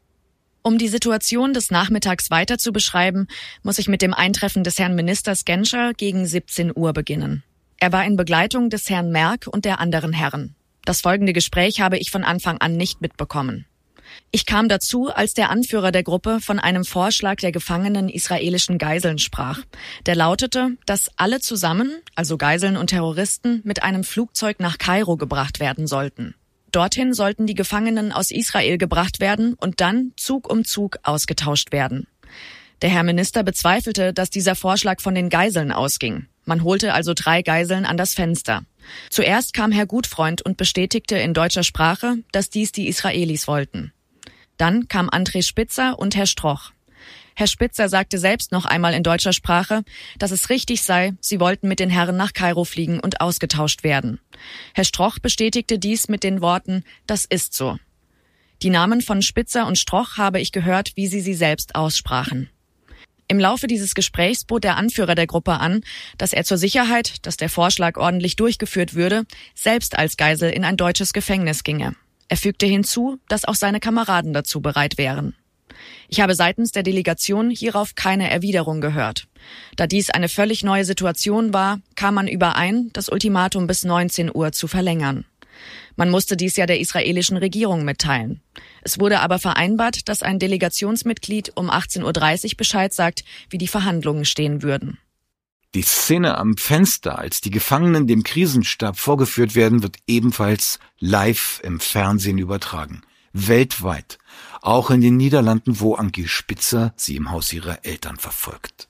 Um die Situation des Nachmittags weiter zu beschreiben, muss ich mit dem Eintreffen des Herrn Ministers Genscher gegen 17 Uhr beginnen. Er war in Begleitung des Herrn Merck und der anderen Herren. Das folgende Gespräch habe ich von Anfang an nicht mitbekommen. Ich kam dazu, als der Anführer der Gruppe von einem Vorschlag der gefangenen israelischen Geiseln sprach. Der lautete, dass alle zusammen, also Geiseln und Terroristen, mit einem Flugzeug nach Kairo gebracht werden sollten. Dorthin sollten die Gefangenen aus Israel gebracht werden und dann Zug um Zug ausgetauscht werden. Der Herr Minister bezweifelte, dass dieser Vorschlag von den Geiseln ausging. Man holte also drei Geiseln an das Fenster. Zuerst kam Herr Gutfreund und bestätigte in deutscher Sprache, dass dies die Israelis wollten. Dann kam André Spitzer und Herr Stroch. Herr Spitzer sagte selbst noch einmal in deutscher Sprache, dass es richtig sei, sie wollten mit den Herren nach Kairo fliegen und ausgetauscht werden. Herr Stroch bestätigte dies mit den Worten, das ist so. Die Namen von Spitzer und Stroch habe ich gehört, wie sie sie selbst aussprachen. Im Laufe dieses Gesprächs bot der Anführer der Gruppe an, dass er zur Sicherheit, dass der Vorschlag ordentlich durchgeführt würde, selbst als Geisel in ein deutsches Gefängnis ginge. Er fügte hinzu, dass auch seine Kameraden dazu bereit wären. Ich habe seitens der Delegation hierauf keine Erwiderung gehört. Da dies eine völlig neue Situation war, kam man überein, das Ultimatum bis 19 Uhr zu verlängern. Man musste dies ja der israelischen Regierung mitteilen. Es wurde aber vereinbart, dass ein Delegationsmitglied um 18.30 Uhr Bescheid sagt, wie die Verhandlungen stehen würden. Die Szene am Fenster, als die Gefangenen dem Krisenstab vorgeführt werden, wird ebenfalls live im Fernsehen übertragen. Weltweit. Auch in den Niederlanden, wo Anki Spitzer sie im Haus ihrer Eltern verfolgt.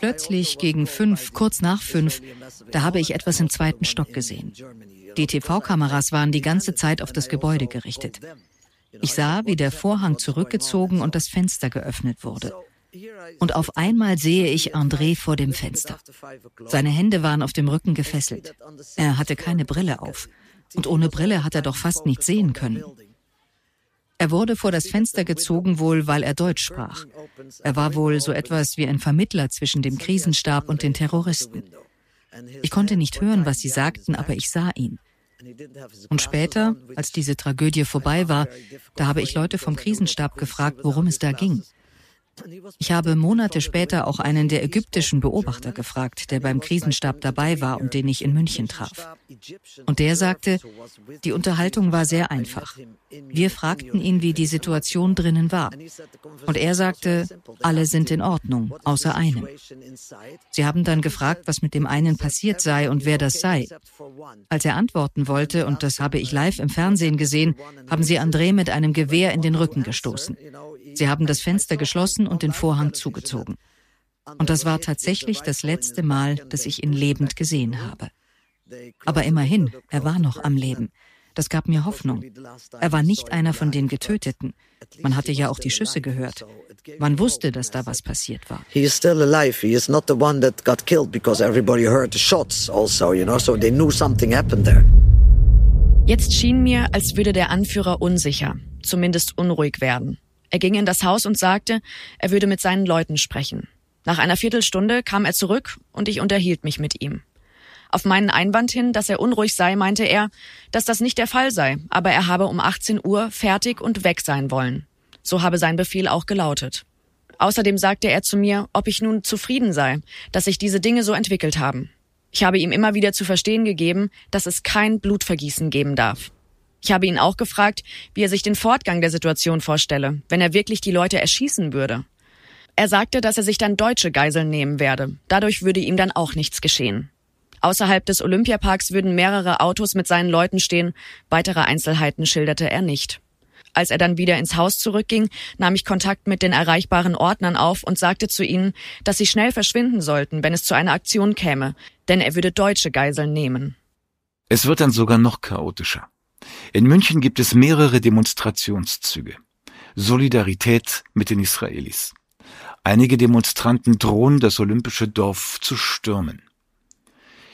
Plötzlich gegen fünf, kurz nach fünf, da habe ich etwas im zweiten Stock gesehen. Die TV-Kameras waren die ganze Zeit auf das Gebäude gerichtet. Ich sah, wie der Vorhang zurückgezogen und das Fenster geöffnet wurde. Und auf einmal sehe ich André vor dem Fenster. Seine Hände waren auf dem Rücken gefesselt. Er hatte keine Brille auf. Und ohne Brille hat er doch fast nichts sehen können. Er wurde vor das Fenster gezogen, wohl weil er Deutsch sprach. Er war wohl so etwas wie ein Vermittler zwischen dem Krisenstab und den Terroristen. Ich konnte nicht hören, was sie sagten, aber ich sah ihn. Und später, als diese Tragödie vorbei war, da habe ich Leute vom Krisenstab gefragt, worum es da ging. Ich habe Monate später auch einen der ägyptischen Beobachter gefragt, der beim Krisenstab dabei war und den ich in München traf. Und der sagte, die Unterhaltung war sehr einfach. Wir fragten ihn, wie die Situation drinnen war. Und er sagte, alle sind in Ordnung, außer einem. Sie haben dann gefragt, was mit dem einen passiert sei und wer das sei. Als er antworten wollte, und das habe ich live im Fernsehen gesehen, haben sie André mit einem Gewehr in den Rücken gestoßen. Sie haben das Fenster geschlossen und den Vorhang zugezogen. Und das war tatsächlich das letzte Mal, dass ich ihn lebend gesehen habe. Aber immerhin, er war noch am Leben. Das gab mir Hoffnung. Er war nicht einer von den Getöteten. Man hatte ja auch die Schüsse gehört. Man wusste, dass da was passiert war. He is still alive. He is not the one that got killed because everybody heard the shots also, you know, so they knew something happened there. Jetzt schien mir, als würde der Anführer unsicher, zumindest unruhig werden. Er ging in das Haus und sagte, er würde mit seinen Leuten sprechen. Nach einer Viertelstunde kam er zurück und ich unterhielt mich mit ihm. Auf meinen Einwand hin, dass er unruhig sei, meinte er, dass das nicht der Fall sei, aber er habe um 18 Uhr fertig und weg sein wollen. So habe sein Befehl auch gelautet. Außerdem sagte er zu mir, ob ich nun zufrieden sei, dass sich diese Dinge so entwickelt haben. Ich habe ihm immer wieder zu verstehen gegeben, dass es kein Blutvergießen geben darf. Ich habe ihn auch gefragt, wie er sich den Fortgang der Situation vorstelle, wenn er wirklich die Leute erschießen würde. Er sagte, dass er sich dann deutsche Geiseln nehmen werde. Dadurch würde ihm dann auch nichts geschehen. Außerhalb des Olympiaparks würden mehrere Autos mit seinen Leuten stehen. Weitere Einzelheiten schilderte er nicht. Als er dann wieder ins Haus zurückging, nahm ich Kontakt mit den erreichbaren Ordnern auf und sagte zu ihnen, dass sie schnell verschwinden sollten, wenn es zu einer Aktion käme, denn er würde deutsche Geiseln nehmen. Es wird dann sogar noch chaotischer. In München gibt es mehrere Demonstrationszüge. Solidarität mit den Israelis. Einige Demonstranten drohen, das olympische Dorf zu stürmen.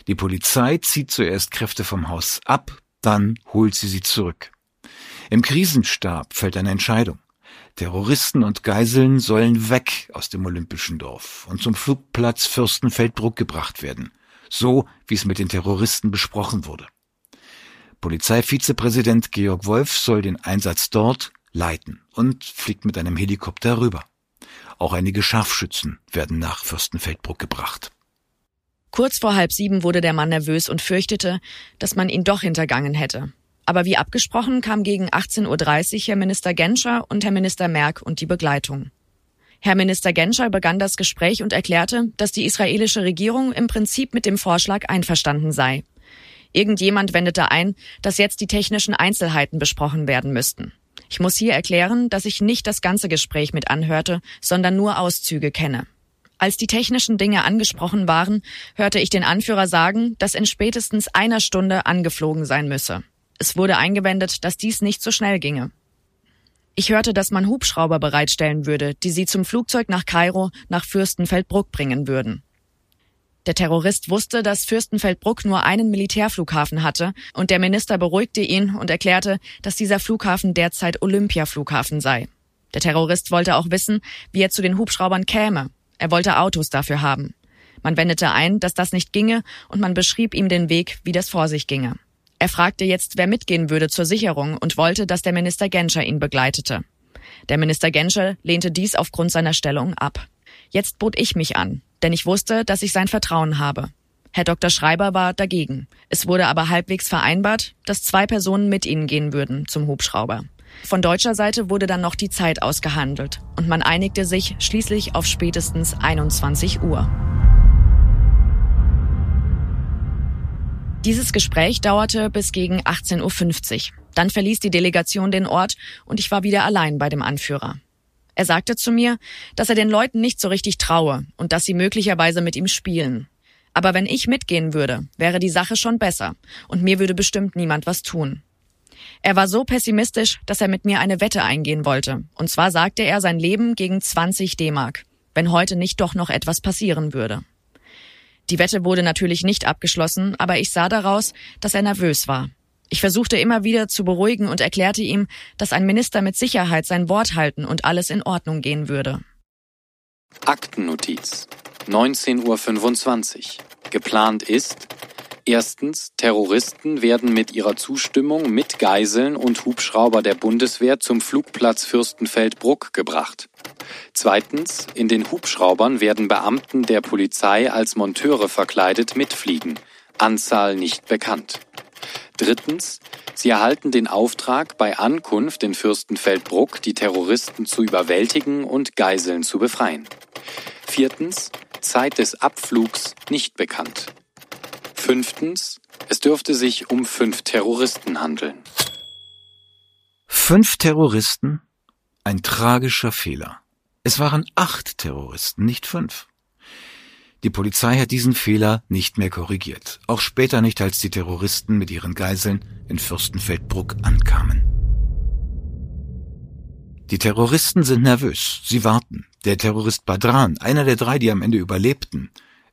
Die Polizei zieht zuerst Kräfte vom Haus ab, dann holt sie sie zurück. Im Krisenstab fällt eine Entscheidung. Terroristen und Geiseln sollen weg aus dem olympischen Dorf und zum Flugplatz Fürstenfeldbruck gebracht werden, so wie es mit den Terroristen besprochen wurde. Polizeivizepräsident Georg Wolf soll den Einsatz dort leiten und fliegt mit einem Helikopter rüber. Auch einige Scharfschützen werden nach Fürstenfeldbruck gebracht. Kurz vor halb sieben wurde der Mann nervös und fürchtete, dass man ihn doch hintergangen hätte. Aber wie abgesprochen kam gegen 18.30 Uhr Herr Minister Genscher und Herr Minister Merck und die Begleitung. Herr Minister Genscher begann das Gespräch und erklärte, dass die israelische Regierung im Prinzip mit dem Vorschlag einverstanden sei. Irgendjemand wendete ein, dass jetzt die technischen Einzelheiten besprochen werden müssten. Ich muss hier erklären, dass ich nicht das ganze Gespräch mit anhörte, sondern nur Auszüge kenne. Als die technischen Dinge angesprochen waren, hörte ich den Anführer sagen, dass in spätestens einer Stunde angeflogen sein müsse. Es wurde eingewendet, dass dies nicht so schnell ginge. Ich hörte, dass man Hubschrauber bereitstellen würde, die sie zum Flugzeug nach Kairo nach Fürstenfeldbruck bringen würden. Der Terrorist wusste, dass Fürstenfeldbruck nur einen Militärflughafen hatte, und der Minister beruhigte ihn und erklärte, dass dieser Flughafen derzeit Olympiaflughafen sei. Der Terrorist wollte auch wissen, wie er zu den Hubschraubern käme. Er wollte Autos dafür haben. Man wendete ein, dass das nicht ginge, und man beschrieb ihm den Weg, wie das vor sich ginge. Er fragte jetzt, wer mitgehen würde zur Sicherung und wollte, dass der Minister Genscher ihn begleitete. Der Minister Genscher lehnte dies aufgrund seiner Stellung ab. Jetzt bot ich mich an, denn ich wusste, dass ich sein Vertrauen habe. Herr Dr. Schreiber war dagegen. Es wurde aber halbwegs vereinbart, dass zwei Personen mit ihnen gehen würden zum Hubschrauber. Von deutscher Seite wurde dann noch die Zeit ausgehandelt und man einigte sich schließlich auf spätestens 21 Uhr. Dieses Gespräch dauerte bis gegen 18.50 Uhr. Dann verließ die Delegation den Ort und ich war wieder allein bei dem Anführer. Er sagte zu mir, dass er den Leuten nicht so richtig traue und dass sie möglicherweise mit ihm spielen. Aber wenn ich mitgehen würde, wäre die Sache schon besser und mir würde bestimmt niemand was tun. Er war so pessimistisch, dass er mit mir eine Wette eingehen wollte. Und zwar sagte er sein Leben gegen 20 D-Mark, wenn heute nicht doch noch etwas passieren würde. Die Wette wurde natürlich nicht abgeschlossen, aber ich sah daraus, dass er nervös war. Ich versuchte immer wieder zu beruhigen und erklärte ihm, dass ein Minister mit Sicherheit sein Wort halten und alles in Ordnung gehen würde. Aktennotiz 19.25 Uhr. Geplant ist, Erstens, Terroristen werden mit ihrer Zustimmung mit Geiseln und Hubschrauber der Bundeswehr zum Flugplatz Fürstenfeldbruck gebracht. Zweitens, in den Hubschraubern werden Beamten der Polizei als Monteure verkleidet mitfliegen. Anzahl nicht bekannt. Drittens, sie erhalten den Auftrag, bei Ankunft in Fürstenfeldbruck die Terroristen zu überwältigen und Geiseln zu befreien. Viertens, Zeit des Abflugs nicht bekannt. Fünftens, es dürfte sich um fünf Terroristen handeln. Fünf Terroristen? Ein tragischer Fehler. Es waren acht Terroristen, nicht fünf. Die Polizei hat diesen Fehler nicht mehr korrigiert, auch später nicht, als die Terroristen mit ihren Geiseln in Fürstenfeldbruck ankamen. Die Terroristen sind nervös, sie warten. Der Terrorist Badran, einer der drei, die am Ende überlebten,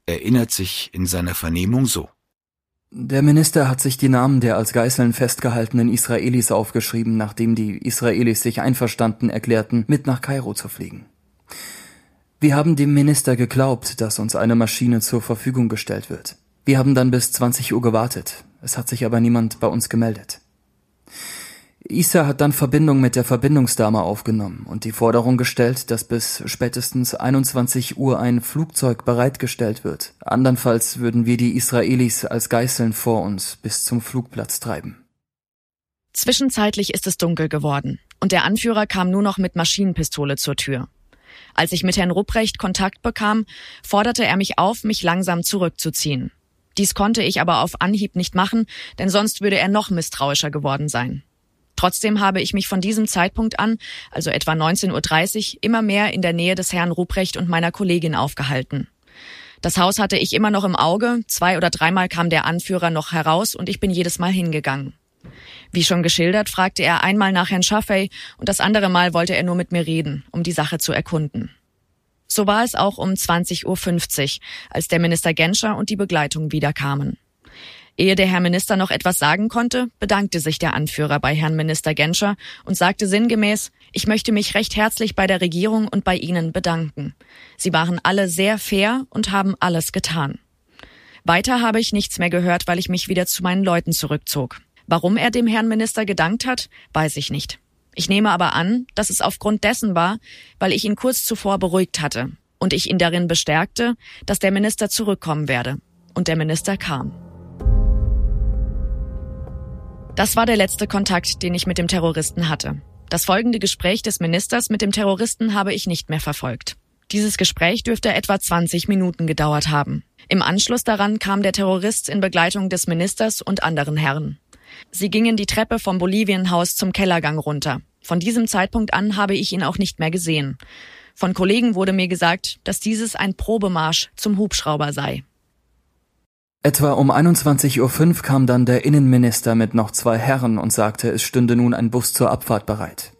erinnert sich in seiner Vernehmung so. Der Minister hat sich die Namen der als Geiseln festgehaltenen Israelis aufgeschrieben, nachdem die Israelis sich einverstanden erklärten, mit nach Kairo zu fliegen. Wir haben dem Minister geglaubt, dass uns eine Maschine zur Verfügung gestellt wird. Wir haben dann bis 20 Uhr gewartet. Es hat sich aber niemand bei uns gemeldet. Isa hat dann Verbindung mit der Verbindungsdame aufgenommen und die Forderung gestellt, dass bis spätestens 21 Uhr ein Flugzeug bereitgestellt wird. Andernfalls würden wir die Israelis als Geißeln vor uns bis zum Flugplatz treiben. Zwischenzeitlich ist es dunkel geworden und der Anführer kam nur noch mit Maschinenpistole zur Tür. Als ich mit Herrn Rupprecht Kontakt bekam, forderte er mich auf, mich langsam zurückzuziehen. Dies konnte ich aber auf Anhieb nicht machen, denn sonst würde er noch misstrauischer geworden sein. Trotzdem habe ich mich von diesem Zeitpunkt an, also etwa 19.30 Uhr, immer mehr in der Nähe des Herrn Ruprecht und meiner Kollegin aufgehalten. Das Haus hatte ich immer noch im Auge, zwei oder dreimal kam der Anführer noch heraus und ich bin jedes Mal hingegangen. Wie schon geschildert, fragte er einmal nach Herrn Schaffey und das andere Mal wollte er nur mit mir reden, um die Sache zu erkunden. So war es auch um 20.50 Uhr, als der Minister Genscher und die Begleitung wiederkamen. Ehe der Herr Minister noch etwas sagen konnte, bedankte sich der Anführer bei Herrn Minister Genscher und sagte sinngemäß, ich möchte mich recht herzlich bei der Regierung und bei Ihnen bedanken. Sie waren alle sehr fair und haben alles getan. Weiter habe ich nichts mehr gehört, weil ich mich wieder zu meinen Leuten zurückzog. Warum er dem Herrn Minister gedankt hat, weiß ich nicht. Ich nehme aber an, dass es aufgrund dessen war, weil ich ihn kurz zuvor beruhigt hatte und ich ihn darin bestärkte, dass der Minister zurückkommen werde. Und der Minister kam. Das war der letzte Kontakt, den ich mit dem Terroristen hatte. Das folgende Gespräch des Ministers mit dem Terroristen habe ich nicht mehr verfolgt. Dieses Gespräch dürfte etwa 20 Minuten gedauert haben. Im Anschluss daran kam der Terrorist in Begleitung des Ministers und anderen Herren. Sie gingen die Treppe vom Bolivienhaus zum Kellergang runter. Von diesem Zeitpunkt an habe ich ihn auch nicht mehr gesehen. Von Kollegen wurde mir gesagt, dass dieses ein Probemarsch zum Hubschrauber sei. Etwa um 21.05 Uhr kam dann der Innenminister mit noch zwei Herren und sagte, es stünde nun ein Bus zur Abfahrt bereit.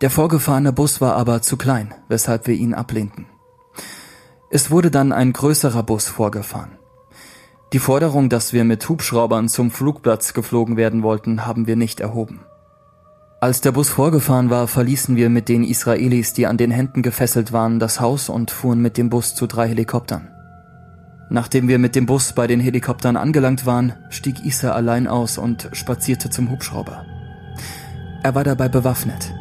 Der vorgefahrene Bus war aber zu klein, weshalb wir ihn ablehnten. Es wurde dann ein größerer Bus vorgefahren. Die Forderung, dass wir mit Hubschraubern zum Flugplatz geflogen werden wollten, haben wir nicht erhoben. Als der Bus vorgefahren war, verließen wir mit den Israelis, die an den Händen gefesselt waren, das Haus und fuhren mit dem Bus zu drei Helikoptern. Nachdem wir mit dem Bus bei den Helikoptern angelangt waren, stieg Isa allein aus und spazierte zum Hubschrauber. Er war dabei bewaffnet,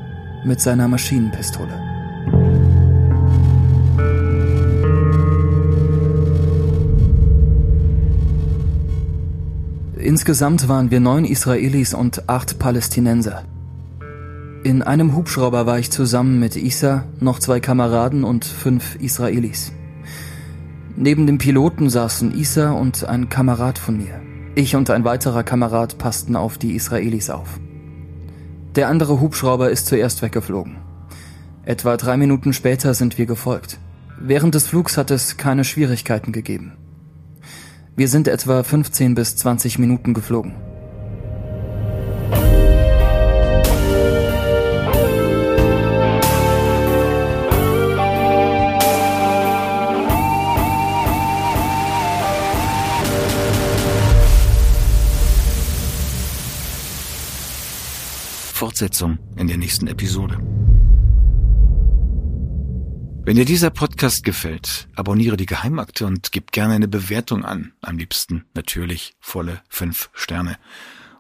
mit seiner Maschinenpistole. Insgesamt waren wir neun Israelis und acht Palästinenser. In einem Hubschrauber war ich zusammen mit Isa, noch zwei Kameraden und fünf Israelis. Neben dem Piloten saßen Isa und ein Kamerad von mir. Ich und ein weiterer Kamerad passten auf die Israelis auf. Der andere Hubschrauber ist zuerst weggeflogen. Etwa drei Minuten später sind wir gefolgt. Während des Flugs hat es keine Schwierigkeiten gegeben. Wir sind etwa 15 bis 20 Minuten geflogen. Fortsetzung in der nächsten Episode. Wenn dir dieser Podcast gefällt, abonniere die Geheimakte und gib gerne eine Bewertung an. Am liebsten natürlich volle fünf Sterne.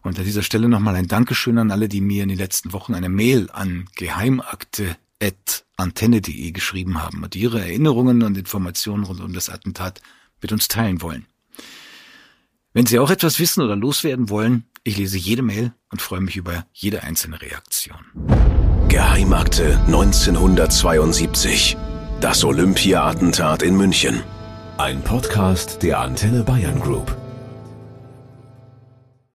Und an dieser Stelle nochmal ein Dankeschön an alle, die mir in den letzten Wochen eine Mail an geheimakte.antenne.de geschrieben haben und ihre Erinnerungen und Informationen rund um das Attentat mit uns teilen wollen. Wenn Sie auch etwas wissen oder loswerden wollen, ich lese jede Mail und freue mich über jede einzelne Reaktion. Geheimakte 1972. Das Olympia-Attentat in München. Ein Podcast der Antenne Bayern Group.